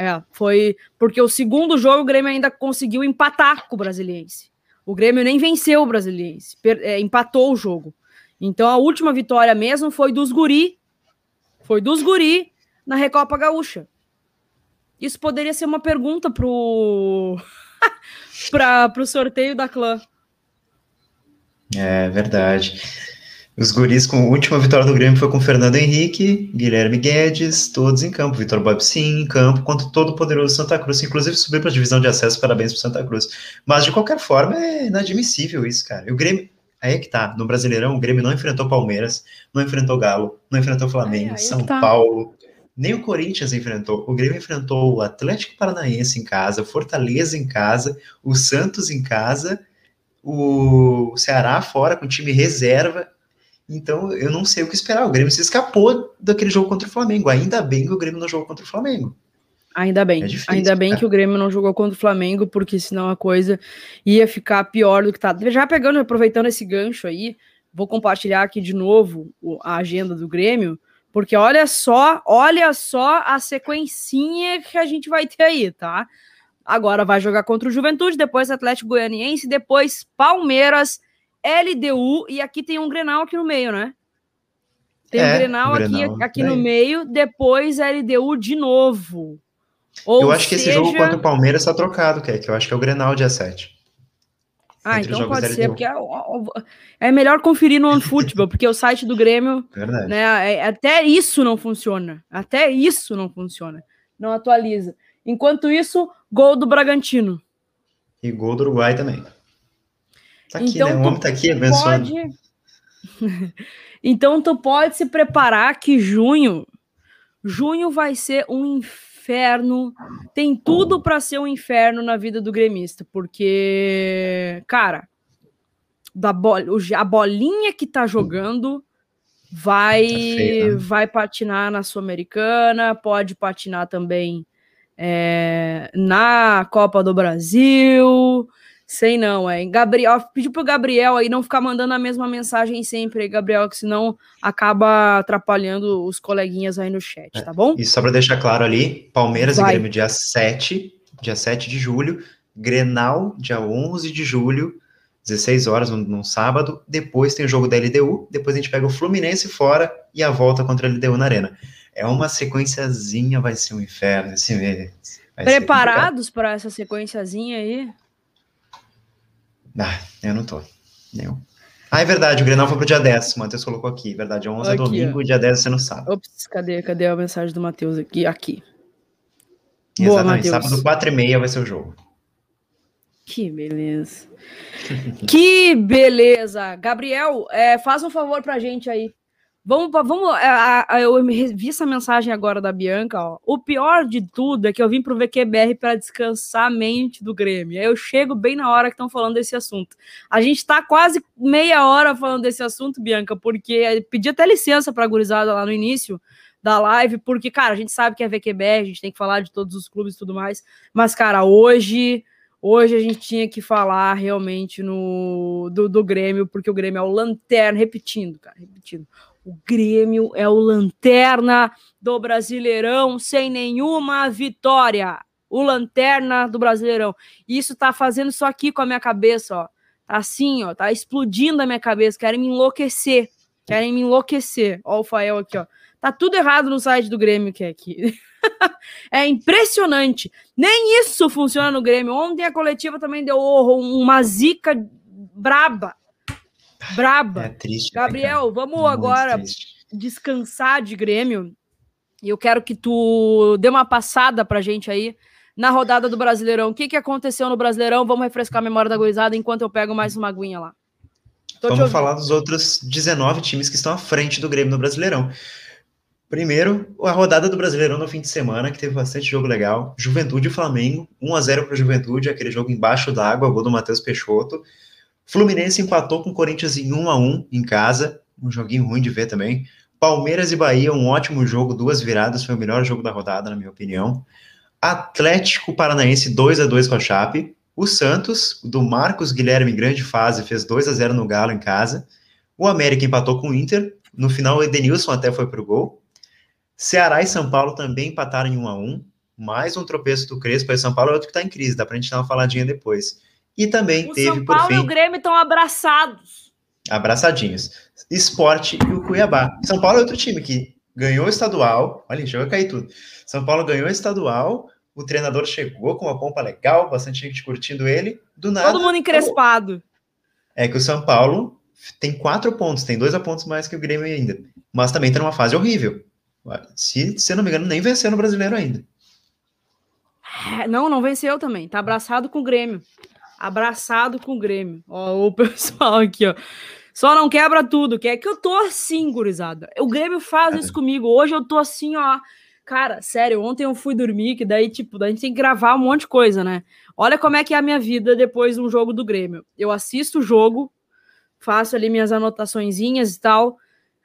É, foi porque o segundo jogo o Grêmio ainda conseguiu empatar com o Brasiliense. O Grêmio nem venceu o Brasiliense, per, é, empatou o jogo. Então a última vitória mesmo foi dos Guri, foi dos Guri na Recopa Gaúcha. Isso poderia ser uma pergunta pro para o sorteio da clã. É verdade. Os guris com a última vitória do Grêmio foi com Fernando Henrique, Guilherme Guedes, todos em campo. Vitor Sim em campo, contra todo o poderoso Santa Cruz. Inclusive subiu para a divisão de acesso, parabéns para Santa Cruz. Mas de qualquer forma é inadmissível isso, cara. E o Grêmio, aí é que tá. No Brasileirão, o Grêmio não enfrentou Palmeiras, não enfrentou Galo, não enfrentou Flamengo, é, São tá. Paulo, nem o Corinthians enfrentou. O Grêmio enfrentou o Atlético Paranaense em casa, o Fortaleza em casa, o Santos em casa, o Ceará fora com time reserva. Então, eu não sei o que esperar. O Grêmio se escapou daquele jogo contra o Flamengo. Ainda bem que o Grêmio não jogou contra o Flamengo. Ainda bem. É difícil, Ainda bem que o Grêmio não jogou contra o Flamengo, porque senão a coisa ia ficar pior do que tá. Já pegando, aproveitando esse gancho aí, vou compartilhar aqui de novo a agenda do Grêmio. Porque olha só, olha só a sequencinha que a gente vai ter aí, tá? Agora vai jogar contra o Juventude, depois Atlético Goianiense, depois Palmeiras, LDU e aqui tem um Grenal aqui no meio, né? Tem é, um Grenal, Grenal aqui, aqui no meio, depois LDU de novo. Ou eu acho que esse jogo contra o Palmeiras tá trocado, que eu acho que é o Grenal dia 7. Ah, então pode ser, porque é, é, melhor conferir no OneFootball, porque o site do Grêmio, Verdade. né, é, até isso não funciona, até isso não funciona, não atualiza. Enquanto isso, gol do Bragantino. E gol do Uruguai também. Tá aqui, então, né? O homem tá aqui abençoado. Pode... então tu pode se preparar que junho, junho vai ser um inferno tem tudo para ser um inferno na vida do gremista, porque, cara, da bola, a bolinha que tá jogando vai tá feio, né? vai patinar na Sul-Americana, pode patinar também é, na Copa do Brasil. Sei não, é. Gabriel, pediu pro Gabriel aí não ficar mandando a mesma mensagem sempre, Gabriel, que senão acaba atrapalhando os coleguinhas aí no chat, tá bom? E só para deixar claro ali, Palmeiras Vai. e Grêmio dia 7, dia 7 de julho, Grenal dia 11 de julho, 16 horas no, no sábado, depois tem o jogo da LDU, depois a gente pega o Fluminense fora e a volta contra a LDU na Arena. É uma sequenciazinha, vai ser um inferno esse mês. Preparados para essa sequenciazinha aí? Ah, eu não tô. Nenhum. Ah, é verdade, o Grenal foi pro dia 10, o Matheus colocou aqui. Verdade, 11 é aqui, domingo, ó. dia 10 é no sábado. Ops, cadê, cadê a mensagem do Matheus aqui? Aqui. Exatamente, Boa, sábado 4 e meia vai ser o jogo. Que beleza. que beleza. Gabriel, é, faz um favor pra gente aí. Vamos, vamos. A, a, eu vi essa mensagem agora da Bianca. Ó. O pior de tudo é que eu vim pro VQBR para descansar a mente do Grêmio. Eu chego bem na hora que estão falando desse assunto. A gente tá quase meia hora falando desse assunto, Bianca, porque pedi até licença pra gurizada lá no início da live, porque, cara, a gente sabe que é VQBR, a gente tem que falar de todos os clubes e tudo mais. Mas, cara, hoje. Hoje a gente tinha que falar realmente no do, do Grêmio, porque o Grêmio é o lanterna, repetindo, cara, repetindo. O Grêmio é o lanterna do Brasileirão sem nenhuma vitória. O lanterna do Brasileirão. Isso tá fazendo isso aqui com a minha cabeça, ó. Tá assim, ó, tá explodindo a minha cabeça. Querem me enlouquecer. Querem me enlouquecer. Ó, o Fael aqui, ó. Tá tudo errado no site do Grêmio que é aqui. é impressionante. Nem isso funciona no Grêmio. Ontem a coletiva também deu uma zica braba. Braba. É triste. Né, Gabriel, né, vamos Muito agora triste. descansar de Grêmio. E eu quero que tu dê uma passada pra gente aí na rodada do Brasileirão. O que, que aconteceu no Brasileirão? Vamos refrescar a memória da gurizada enquanto eu pego mais uma aguinha lá. Tô Vamos falar dos outros 19 times que estão à frente do Grêmio no Brasileirão. Primeiro, a rodada do Brasileirão no fim de semana, que teve bastante jogo legal. Juventude e Flamengo, 1 a 0 para Juventude, aquele jogo embaixo d'água, gol do Matheus Peixoto. Fluminense empatou com o Corinthians em 1 a 1 em casa, um joguinho ruim de ver também. Palmeiras e Bahia, um ótimo jogo, duas viradas, foi o melhor jogo da rodada, na minha opinião. Atlético Paranaense 2 a 2 com a Chape. O Santos, do Marcos Guilherme, grande fase, fez 2 a 0 no Galo em casa. O América empatou com o Inter. No final, o Edenilson até foi pro gol. Ceará e São Paulo também empataram em 1 a 1 Mais um tropeço do Crespo. Aí São Paulo é outro que está em crise, dá para a gente dar uma faladinha depois. E também o teve, São Paulo por fim... e o Grêmio estão abraçados. Abraçadinhos. Esporte e o Cuiabá. São Paulo é outro time que ganhou o estadual. Olha, chegou a cair tudo. São Paulo ganhou o estadual. O treinador chegou com uma pompa legal, bastante gente curtindo ele. Do nada. Todo mundo encrespado. É que o São Paulo tem quatro pontos, tem dois a pontos mais que o Grêmio ainda. Mas também está numa fase horrível. Se, se eu não me engano, nem venceu no brasileiro ainda. É, não, não venceu também. Tá abraçado com o Grêmio abraçado com o Grêmio. Ó, o pessoal aqui, ó. Só não quebra tudo, que é que eu tô assim, gurizada. O Grêmio faz isso comigo. Hoje eu tô assim, ó. Cara, sério, ontem eu fui dormir, que daí, tipo, a gente tem que gravar um monte de coisa, né? Olha como é que é a minha vida depois de um jogo do Grêmio. Eu assisto o jogo, faço ali minhas anotaçõezinhas e tal.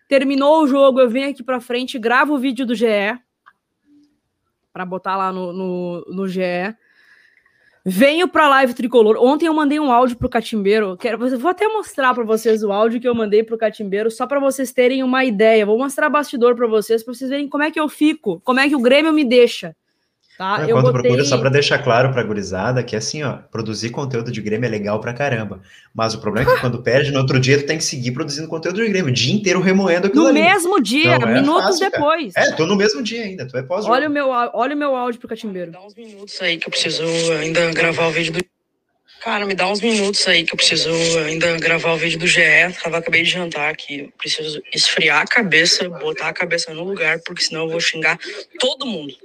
Terminou o jogo, eu venho aqui pra frente, gravo o vídeo do GE, para botar lá no, no, no GE. Venho pra live tricolor. Ontem eu mandei um áudio pro Catimbeiro. Quero, vou até mostrar para vocês o áudio que eu mandei pro Catimbeiro, só para vocês terem uma ideia. Vou mostrar bastidor para vocês, para vocês verem como é que eu fico, como é que o Grêmio me deixa. Tá? eu botei... procura, só para deixar claro para a gurizada que assim, ó, produzir conteúdo de Grêmio é legal pra caramba. Mas o problema é que quando perde, no outro dia tu tem que seguir produzindo conteúdo de Grêmio, o dia inteiro remoendo aquilo No ali. mesmo dia, Não, é minutos fácil, depois. Cara. É, tô no mesmo dia ainda, tu é pós Olha o meu, olha o meu áudio pro Catimbeiro. Dá uns minutos aí que eu preciso ainda gravar o vídeo do Cara, me dá uns minutos aí que eu preciso ainda gravar o vídeo do GE. Eu acabei de jantar aqui. Preciso esfriar a cabeça, botar a cabeça no lugar, porque senão eu vou xingar todo mundo.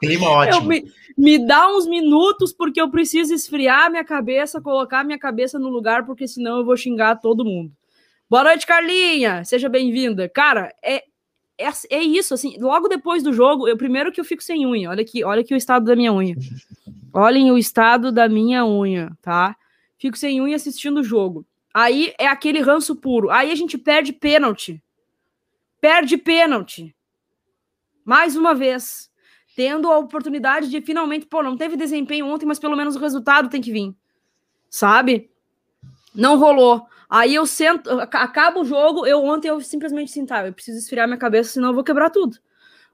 Clima ótimo. Me, me, dá uns minutos, porque eu preciso esfriar minha cabeça, colocar minha cabeça no lugar, porque senão eu vou xingar todo mundo. Boa noite, Carlinha. Seja bem-vinda. Cara, é, é, é, isso, assim, logo depois do jogo, eu primeiro que eu fico sem unha. Olha aqui, olha aqui o estado da minha unha. Olhem o estado da minha unha, tá? fico sem unha assistindo o jogo. Aí é aquele ranço puro. Aí a gente perde pênalti. Perde pênalti. Mais uma vez. Tendo a oportunidade de finalmente, pô, não teve desempenho ontem, mas pelo menos o resultado tem que vir. Sabe? Não rolou. Aí eu sento, acaba o jogo, eu ontem eu simplesmente sinto, ah, eu preciso esfriar minha cabeça, senão eu vou quebrar tudo.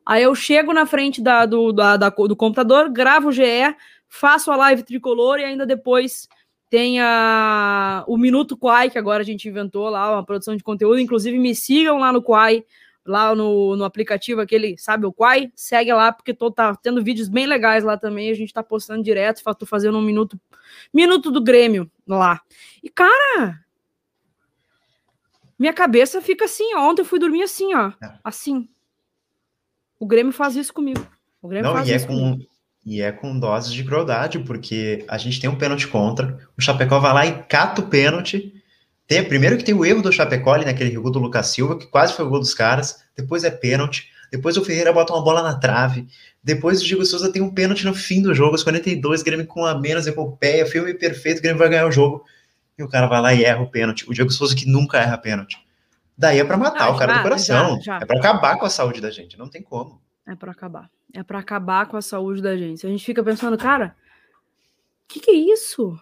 Aí eu chego na frente da, do, da, da, do computador, gravo o GE, faço a live tricolor e ainda depois tem a, o Minuto Quai, que agora a gente inventou lá, uma produção de conteúdo. Inclusive, me sigam lá no Quai, lá no, no aplicativo aquele, sabe, o Quai, segue lá, porque tô tá tendo vídeos bem legais lá também. A gente tá postando direto, tô fazendo um minuto, minuto do Grêmio lá. E, cara, minha cabeça fica assim, ó. Ontem eu fui dormir assim, ó. É. Assim. O Grêmio faz isso comigo. O Grêmio Não, faz e é isso é com, comigo. E é com doses de crueldade, porque a gente tem um pênalti contra, o Chapecó vai lá e cata o pênalti. Tem, primeiro que tem o erro do Chapecó ali naquele gol do Lucas Silva, que quase foi o gol dos caras, depois é pênalti, depois o Ferreira bota uma bola na trave, depois o Diego Souza tem um pênalti no fim do jogo, aos 42, Grêmio com a menos, epopeia, filme perfeito, o Grêmio vai ganhar o jogo. E o cara vai lá e erra o pênalti. O Diego Souza que nunca erra pênalti. Daí é para matar ah, o cara já, do coração. Já, já. É para acabar com a saúde da gente, não tem como. É para acabar. É para acabar com a saúde da gente. A gente fica pensando, cara, o que, que é isso?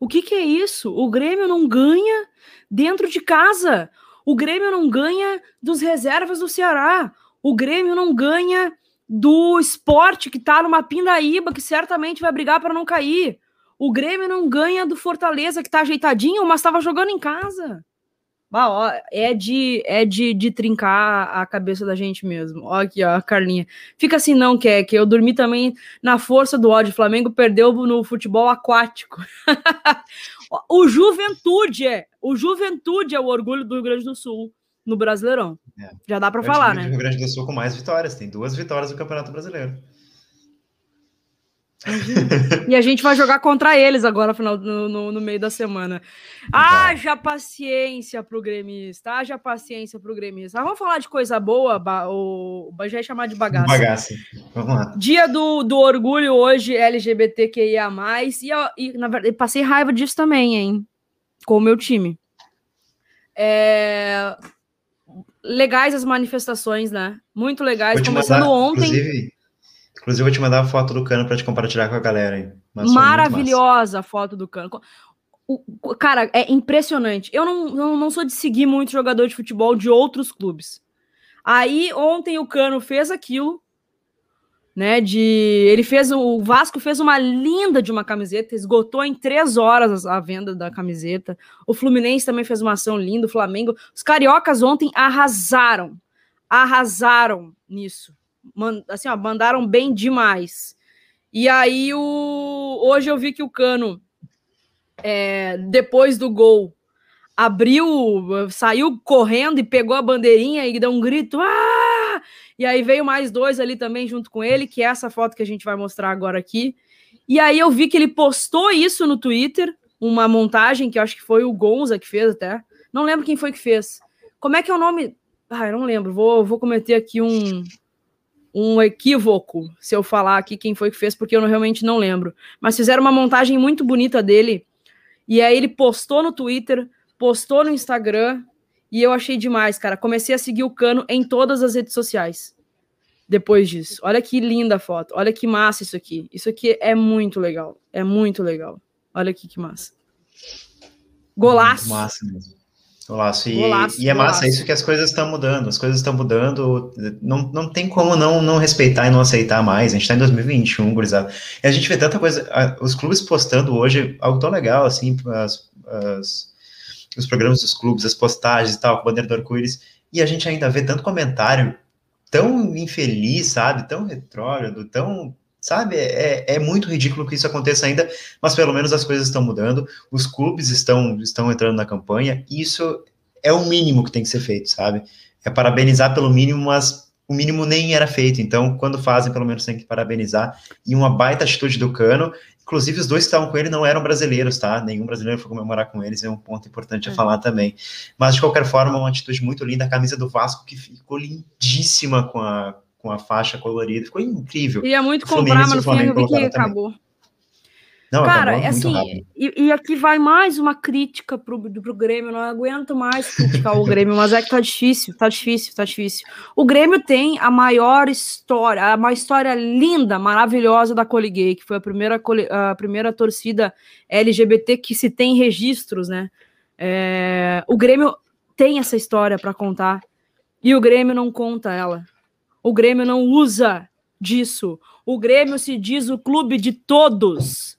O que, que é isso? O Grêmio não ganha dentro de casa. O Grêmio não ganha dos reservas do Ceará. O Grêmio não ganha do esporte que tá numa pindaíba que certamente vai brigar para não cair. O Grêmio não ganha do Fortaleza que tá ajeitadinho, mas estava jogando em casa. Bah, ó, é de, é de, de trincar a cabeça da gente mesmo. Ó, aqui, ó, Carlinha. Fica assim, não, quer que eu dormi também na força do ódio. O Flamengo perdeu no futebol aquático. o Juventude é. O Juventude é o orgulho do Rio Grande do Sul no Brasileirão. É. Já dá para falar, né? O Rio Grande do Sul com mais vitórias. Tem duas vitórias no Campeonato Brasileiro e a gente vai jogar contra eles agora final, no, no, no meio da semana. Haja paciência pro gremista, haja paciência pro gremista. vamos falar de coisa boa, o já ia chamar de bagaça. Bagaça, vamos lá. Dia do, do orgulho hoje, LGBTQIA+, e, e na verdade, passei raiva disso também, hein, com o meu time. É... Legais as manifestações, né? Muito legais, começando mandar, ontem... Inclusive Inclusive, eu vou te mandar a foto do cano para te compartilhar com a galera aí. Maravilhosa a foto do cano. O, cara, é impressionante. Eu não, não, não sou de seguir muito jogador de futebol de outros clubes. Aí, ontem o Cano fez aquilo, né? De ele fez o Vasco fez uma linda de uma camiseta, esgotou em três horas a venda da camiseta. O Fluminense também fez uma ação linda, o Flamengo. Os cariocas ontem arrasaram, arrasaram nisso assim, ó, mandaram bem demais. E aí o hoje eu vi que o Cano é, depois do gol abriu, saiu correndo e pegou a bandeirinha e deu um grito. Ah! E aí veio mais dois ali também junto com ele, que é essa foto que a gente vai mostrar agora aqui. E aí eu vi que ele postou isso no Twitter, uma montagem que eu acho que foi o Gonza que fez até. Não lembro quem foi que fez. Como é que é o nome? Ah, eu não lembro. Vou, vou cometer aqui um, um equívoco se eu falar aqui quem foi que fez, porque eu não, realmente não lembro. Mas fizeram uma montagem muito bonita dele. E aí ele postou no Twitter, postou no Instagram, e eu achei demais, cara. Comecei a seguir o Cano em todas as redes sociais. Depois disso. Olha que linda a foto. Olha que massa isso aqui. Isso aqui é muito legal. É muito legal. Olha aqui que massa. Golaço. Muito massa mesmo. Golaço. E, golaço, e é massa golaço. isso que as coisas estão mudando, as coisas estão mudando, não, não tem como não, não respeitar e não aceitar mais, a gente está em 2021, gurizada. E a gente vê tanta coisa, os clubes postando hoje algo tão legal, assim, as, as, os programas dos clubes, as postagens e tal, com o bandeira do arco-íris, e a gente ainda vê tanto comentário tão infeliz, sabe, tão retrógrado, tão sabe? É, é muito ridículo que isso aconteça ainda, mas pelo menos as coisas estão mudando, os clubes estão, estão entrando na campanha, e isso é o mínimo que tem que ser feito, sabe? É parabenizar pelo mínimo, mas o mínimo nem era feito, então quando fazem, pelo menos tem que parabenizar, e uma baita atitude do Cano, inclusive os dois que estavam com ele não eram brasileiros, tá? Nenhum brasileiro foi comemorar com eles, é um ponto importante a é. falar também. Mas de qualquer forma, uma atitude muito linda, a camisa do Vasco que ficou lindíssima com a, com a faixa colorida, ficou incrível. Ia muito comprar, mas no fim eu vi que acabou. Não, Cara, é assim, e, e, aqui vai mais uma crítica pro, pro Grêmio, não aguento mais criticar o Grêmio, mas é que tá difícil, tá difícil, tá difícil. O Grêmio tem a maior história, uma história linda, maravilhosa da Coliguei, que foi a primeira, a primeira torcida LGBT que se tem registros, né? É, o Grêmio tem essa história para contar e o Grêmio não conta ela. O Grêmio não usa disso. O Grêmio se diz o clube de todos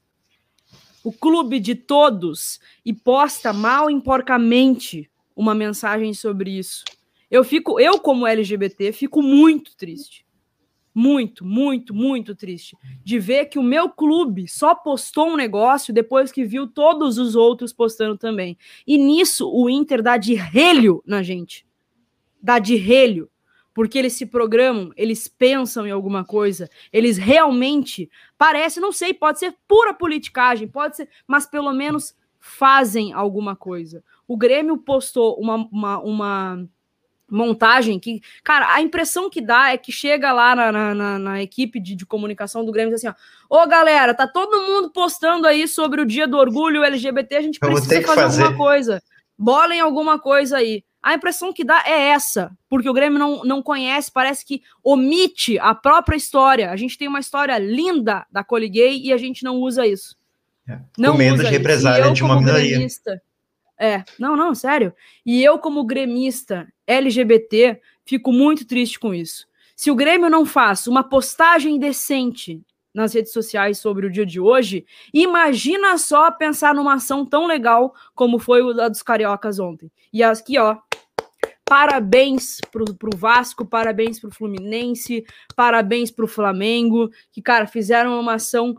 o clube de todos e posta mal emporcamente uma mensagem sobre isso. Eu fico, eu como LGBT, fico muito triste. Muito, muito, muito triste de ver que o meu clube só postou um negócio depois que viu todos os outros postando também. E nisso o Inter dá de relho na gente. Dá de relho porque eles se programam, eles pensam em alguma coisa, eles realmente parece, não sei, pode ser pura politicagem, pode ser, mas pelo menos fazem alguma coisa. O Grêmio postou uma, uma, uma montagem que, cara, a impressão que dá é que chega lá na, na, na equipe de, de, comunicação do Grêmio e diz assim: ó, ô galera, tá todo mundo postando aí sobre o dia do orgulho LGBT, a gente precisa fazer, fazer alguma coisa. Bolem alguma coisa aí. A impressão que dá é essa, porque o Grêmio não, não conhece, parece que omite a própria história. A gente tem uma história linda da Coliguei e a gente não usa isso. É. Não Com medo de represália de uma minoria. É, não, não, sério. E eu, como gremista LGBT, fico muito triste com isso. Se o Grêmio não faz uma postagem decente nas redes sociais sobre o dia de hoje, imagina só pensar numa ação tão legal como foi a dos cariocas ontem. E aqui, ó, parabéns pro, pro Vasco, parabéns pro Fluminense, parabéns pro Flamengo, que, cara, fizeram uma ação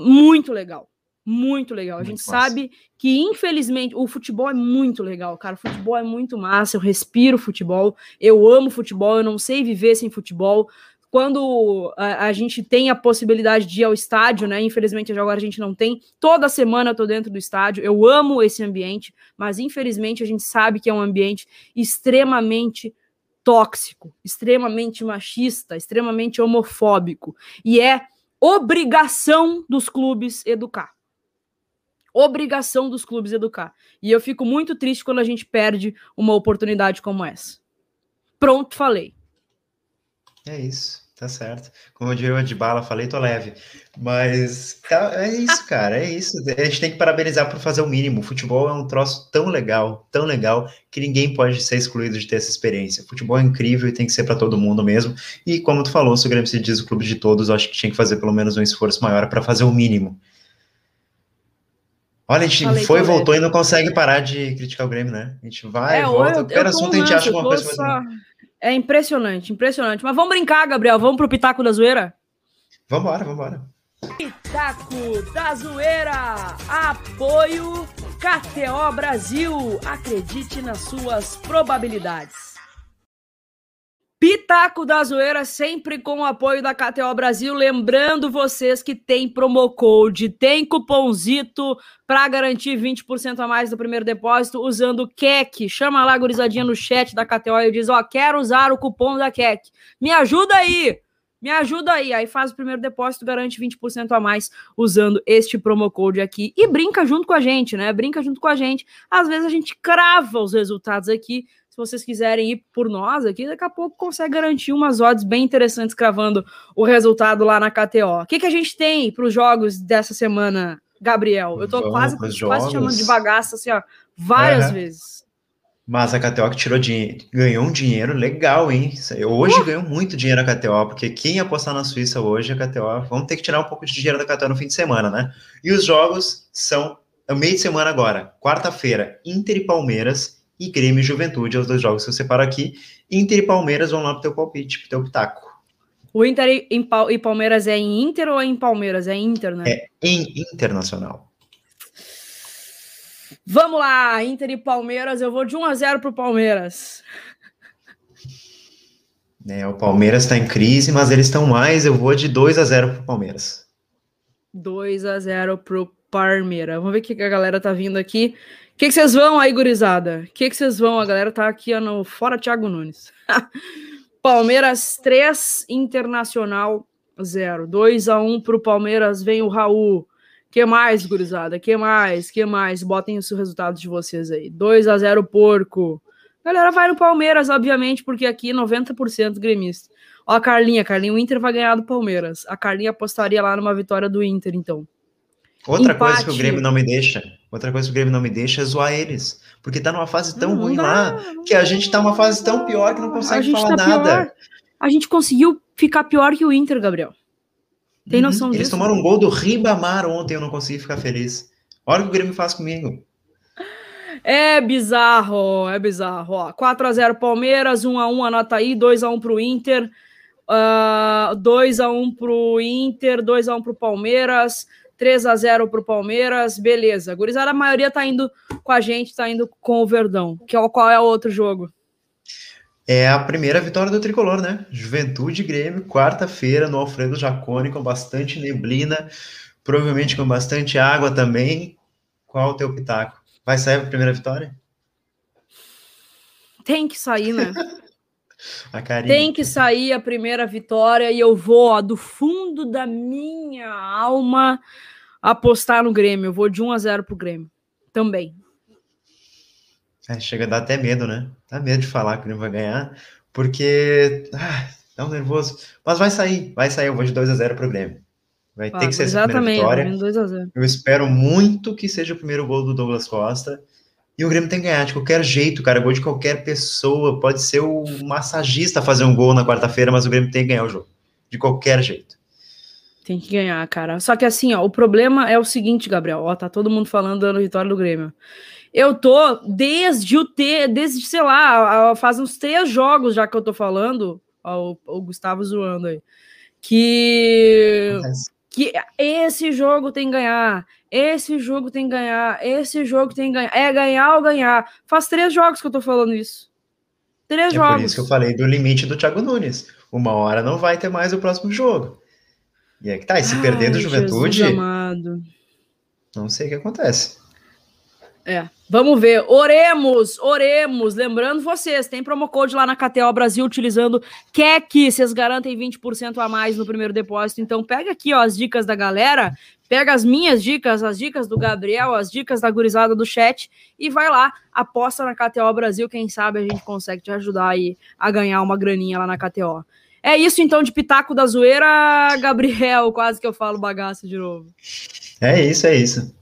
muito legal. Muito legal. Muito a gente massa. sabe que, infelizmente, o futebol é muito legal, cara. O futebol é muito massa. Eu respiro futebol. Eu amo futebol. Eu não sei viver sem futebol quando a, a, gente tem a possibilidade de ir ao estádio, né? Infelizmente agora a gente não tem. Toda semana eu tô dentro do estádio. Eu amo esse ambiente, mas infelizmente a gente sabe que é um ambiente extremamente tóxico, extremamente machista, extremamente homofóbico. E é obrigação dos clubes educar. Obrigação dos clubes educar. E eu fico muito triste quando a gente perde uma oportunidade como essa. Pronto, falei. É isso. Tá certo. Como eu diria de bala, falei, tô leve. Mas é isso, cara, é isso. A gente tem que parabenizar por fazer o mínimo. O futebol é um troço tão legal, tão legal, que ninguém pode ser excluído de ter essa experiência. O futebol é incrível e tem que ser para todo mundo mesmo. E como tu falou, se o Grêmio se diz o clube de todos, eu acho que tinha que fazer pelo menos um esforço maior para fazer o mínimo. Olha, a gente falei, foi, voltou e não consegue parar de criticar o Grêmio, né? A gente vai, é, volta, qualquer assunto a gente acha alguma coisa. Só... É impressionante, impressionante. Mas vamos brincar, Gabriel. Vamos pro Pitaco da Zoeira? Vambora, vambora. Pitaco da Zoeira. Apoio KTO Brasil. Acredite nas suas probabilidades. Pitaco da Zoeira, sempre com o apoio da KTO Brasil. Lembrando vocês que tem promo code, tem cupomzito para garantir 20% a mais do primeiro depósito usando o KEC. Chama lá a gurizadinha no chat da KTO e diz: Ó, quero usar o cupom da KEC. Me ajuda aí! Me ajuda aí. Aí faz o primeiro depósito, garante 20% a mais usando este promo code aqui. E brinca junto com a gente, né? Brinca junto com a gente. Às vezes a gente crava os resultados aqui se vocês quiserem ir por nós aqui, daqui a pouco consegue garantir umas odds bem interessantes cravando o resultado lá na KTO. O que, que a gente tem para os jogos dessa semana, Gabriel? Eu tô Vamos quase, quase chamando de bagaça assim, ó, várias vezes. Mas a KTO que tirou dinheiro, ganhou um dinheiro legal, hein? Hoje uh! ganhou muito dinheiro a KTO, porque quem apostar na Suíça hoje, a KTO, vamos ter que tirar um pouco de dinheiro da KTO no fim de semana, né? E os jogos são é meio de semana agora, quarta-feira, Inter e Palmeiras e Grêmio e Juventude, os dois jogos que eu separo aqui. Inter e Palmeiras vão lá pro teu palpite, pro teu pitaco. O Inter e Palmeiras é em Inter ou é em Palmeiras? É Inter, né? É em Internacional. Vamos lá, Inter e Palmeiras. Eu vou de 1 a 0 pro Palmeiras. É, o Palmeiras está em crise, mas eles estão mais. Eu vou de 2 a 0 pro Palmeiras. 2 a 0 pro Palmeiras. Vamos ver o que a galera tá vindo aqui. O que, vocês vão aí, gurizada? O que, vocês vão? A galera tá aqui ó, no Fora Thiago Nunes. Palmeiras 3, Internacional 0. 2 a 1 pro Palmeiras, vem o Raul. Que mais, gurizada? Que mais? Que mais? Botem os resultados de vocês aí. 2 a 0 porco. Galera vai no Palmeiras, obviamente, porque aqui 90% gremista. Ó, a Carlinha, Carlinha, o Inter vai ganhar do Palmeiras. A Carlinha apostaria lá numa vitória do Inter, então. Outra Empate. coisa que o Grêmio não me deixa, outra coisa que o Grêmio não me deixa é zoar eles. Porque tá numa fase tão não, ruim não lá, que a gente tá numa fase tão pior que não consegue falar tá nada. Pior. A gente conseguiu ficar pior que o Inter, Gabriel. Tem uhum. noção uhum. disso? Eles tomaram um gol do Ribamar ontem, eu não consegui ficar feliz. Olha o que o Grêmio faz comigo. É bizarro, é bizarro. Ó, 4x0 Palmeiras, 1x1 anota aí, 2x1 pro Inter, uh, 2x1 pro Inter, 2x1 pro Palmeiras, 3x0 pro Palmeiras, beleza. Gurizada, a maioria tá indo com a gente, tá indo com o Verdão. Que é, qual é o outro jogo? É a primeira vitória do Tricolor, né? Juventude Grêmio, quarta-feira, no Alfredo Jacone, com bastante neblina, provavelmente com bastante água também. Qual o teu pitaco? Vai sair a primeira vitória? Tem que sair, né? Tem que sair a primeira vitória e eu vou, ó, do fundo da minha alma, apostar no Grêmio. Eu vou de 1 a 0 pro Grêmio. Também. É, chega a dar até medo, né? Dá medo de falar que o Grêmio vai ganhar, porque. Ah, dá um nervoso. Mas vai sair, vai sair. Eu vou de 2 a 0 pro Grêmio. Vai ah, ter que ser essa primeira vitória. 2 a 0. Eu espero muito que seja o primeiro gol do Douglas Costa. E o Grêmio tem que ganhar de qualquer jeito, cara. Gol de qualquer pessoa. Pode ser o massagista fazer um gol na quarta-feira, mas o Grêmio tem que ganhar o jogo. De qualquer jeito. Tem que ganhar, cara. Só que assim, ó, o problema é o seguinte, Gabriel. Ó, tá todo mundo falando da vitória do Grêmio. Eu tô desde o T, desde, sei lá, faz uns três jogos já que eu tô falando. Ó, o, o Gustavo zoando aí. Que. Que esse jogo tem que ganhar esse jogo tem que ganhar, esse jogo tem que ganhar. É ganhar ou ganhar. Faz três jogos que eu tô falando isso. Três é jogos. Por isso que eu falei do limite do Thiago Nunes. Uma hora não vai ter mais o próximo jogo. E é que tá, e se Ai, perder do Juventude. Não sei o que acontece. É, vamos ver. Oremos, oremos. Lembrando vocês, tem promo code lá na KTO Brasil utilizando QUEC. Vocês garantem 20% a mais no primeiro depósito. Então pega aqui ó, as dicas da galera, pega as minhas dicas, as dicas do Gabriel, as dicas da gurizada do chat e vai lá, aposta na KTO Brasil. Quem sabe a gente consegue te ajudar aí a ganhar uma graninha lá na KTO. É isso então de Pitaco da Zoeira, Gabriel. Quase que eu falo bagaço de novo. É isso, é isso.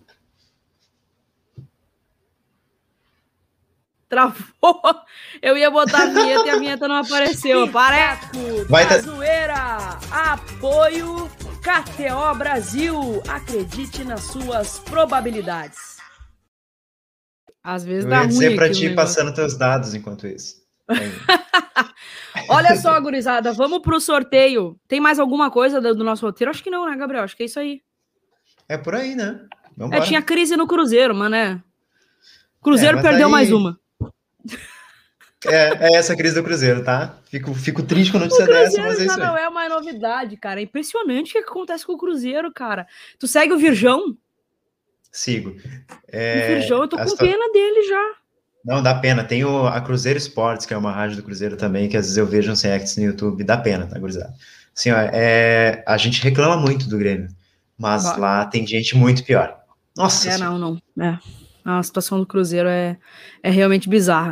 Travou. Eu ia botar a vinheta e a vinheta não apareceu. Pareco, Vai tá... zoeira. Apoio KTO Brasil. Acredite nas suas probabilidades. Às vezes Eu dá ia ruim. dizer para ti passando teus dados enquanto isso. Olha só, gurizada, vamos pro sorteio. Tem mais alguma coisa do, do, nosso roteiro? Acho que não, né, Gabriel? Acho que é isso aí. É por aí, né? É, tinha crise no Cruzeiro, mas né? Cruzeiro é, perdeu aí... mais uma. É, é, essa crise do Cruzeiro, tá? Fico, fico triste com a notícia dessa, mas é isso aí. não é uma novidade, cara. É impressionante o que acontece com o Cruzeiro, cara. Tu segue o Virjão? Sigo. É, o Virjão, eu tô com pena dele já. Não, dá pena. Tem o, a Cruzeiro Esportes, que é uma rádio do Cruzeiro também, que às vezes eu vejo uns reacts no YouTube. Dá pena, tá, gurizada? Assim, ó, é, a gente reclama muito do Grêmio, mas lá tem gente muito pior. Nossa É, senhora. não, não. É. A situação do Cruzeiro é, é realmente bizarra.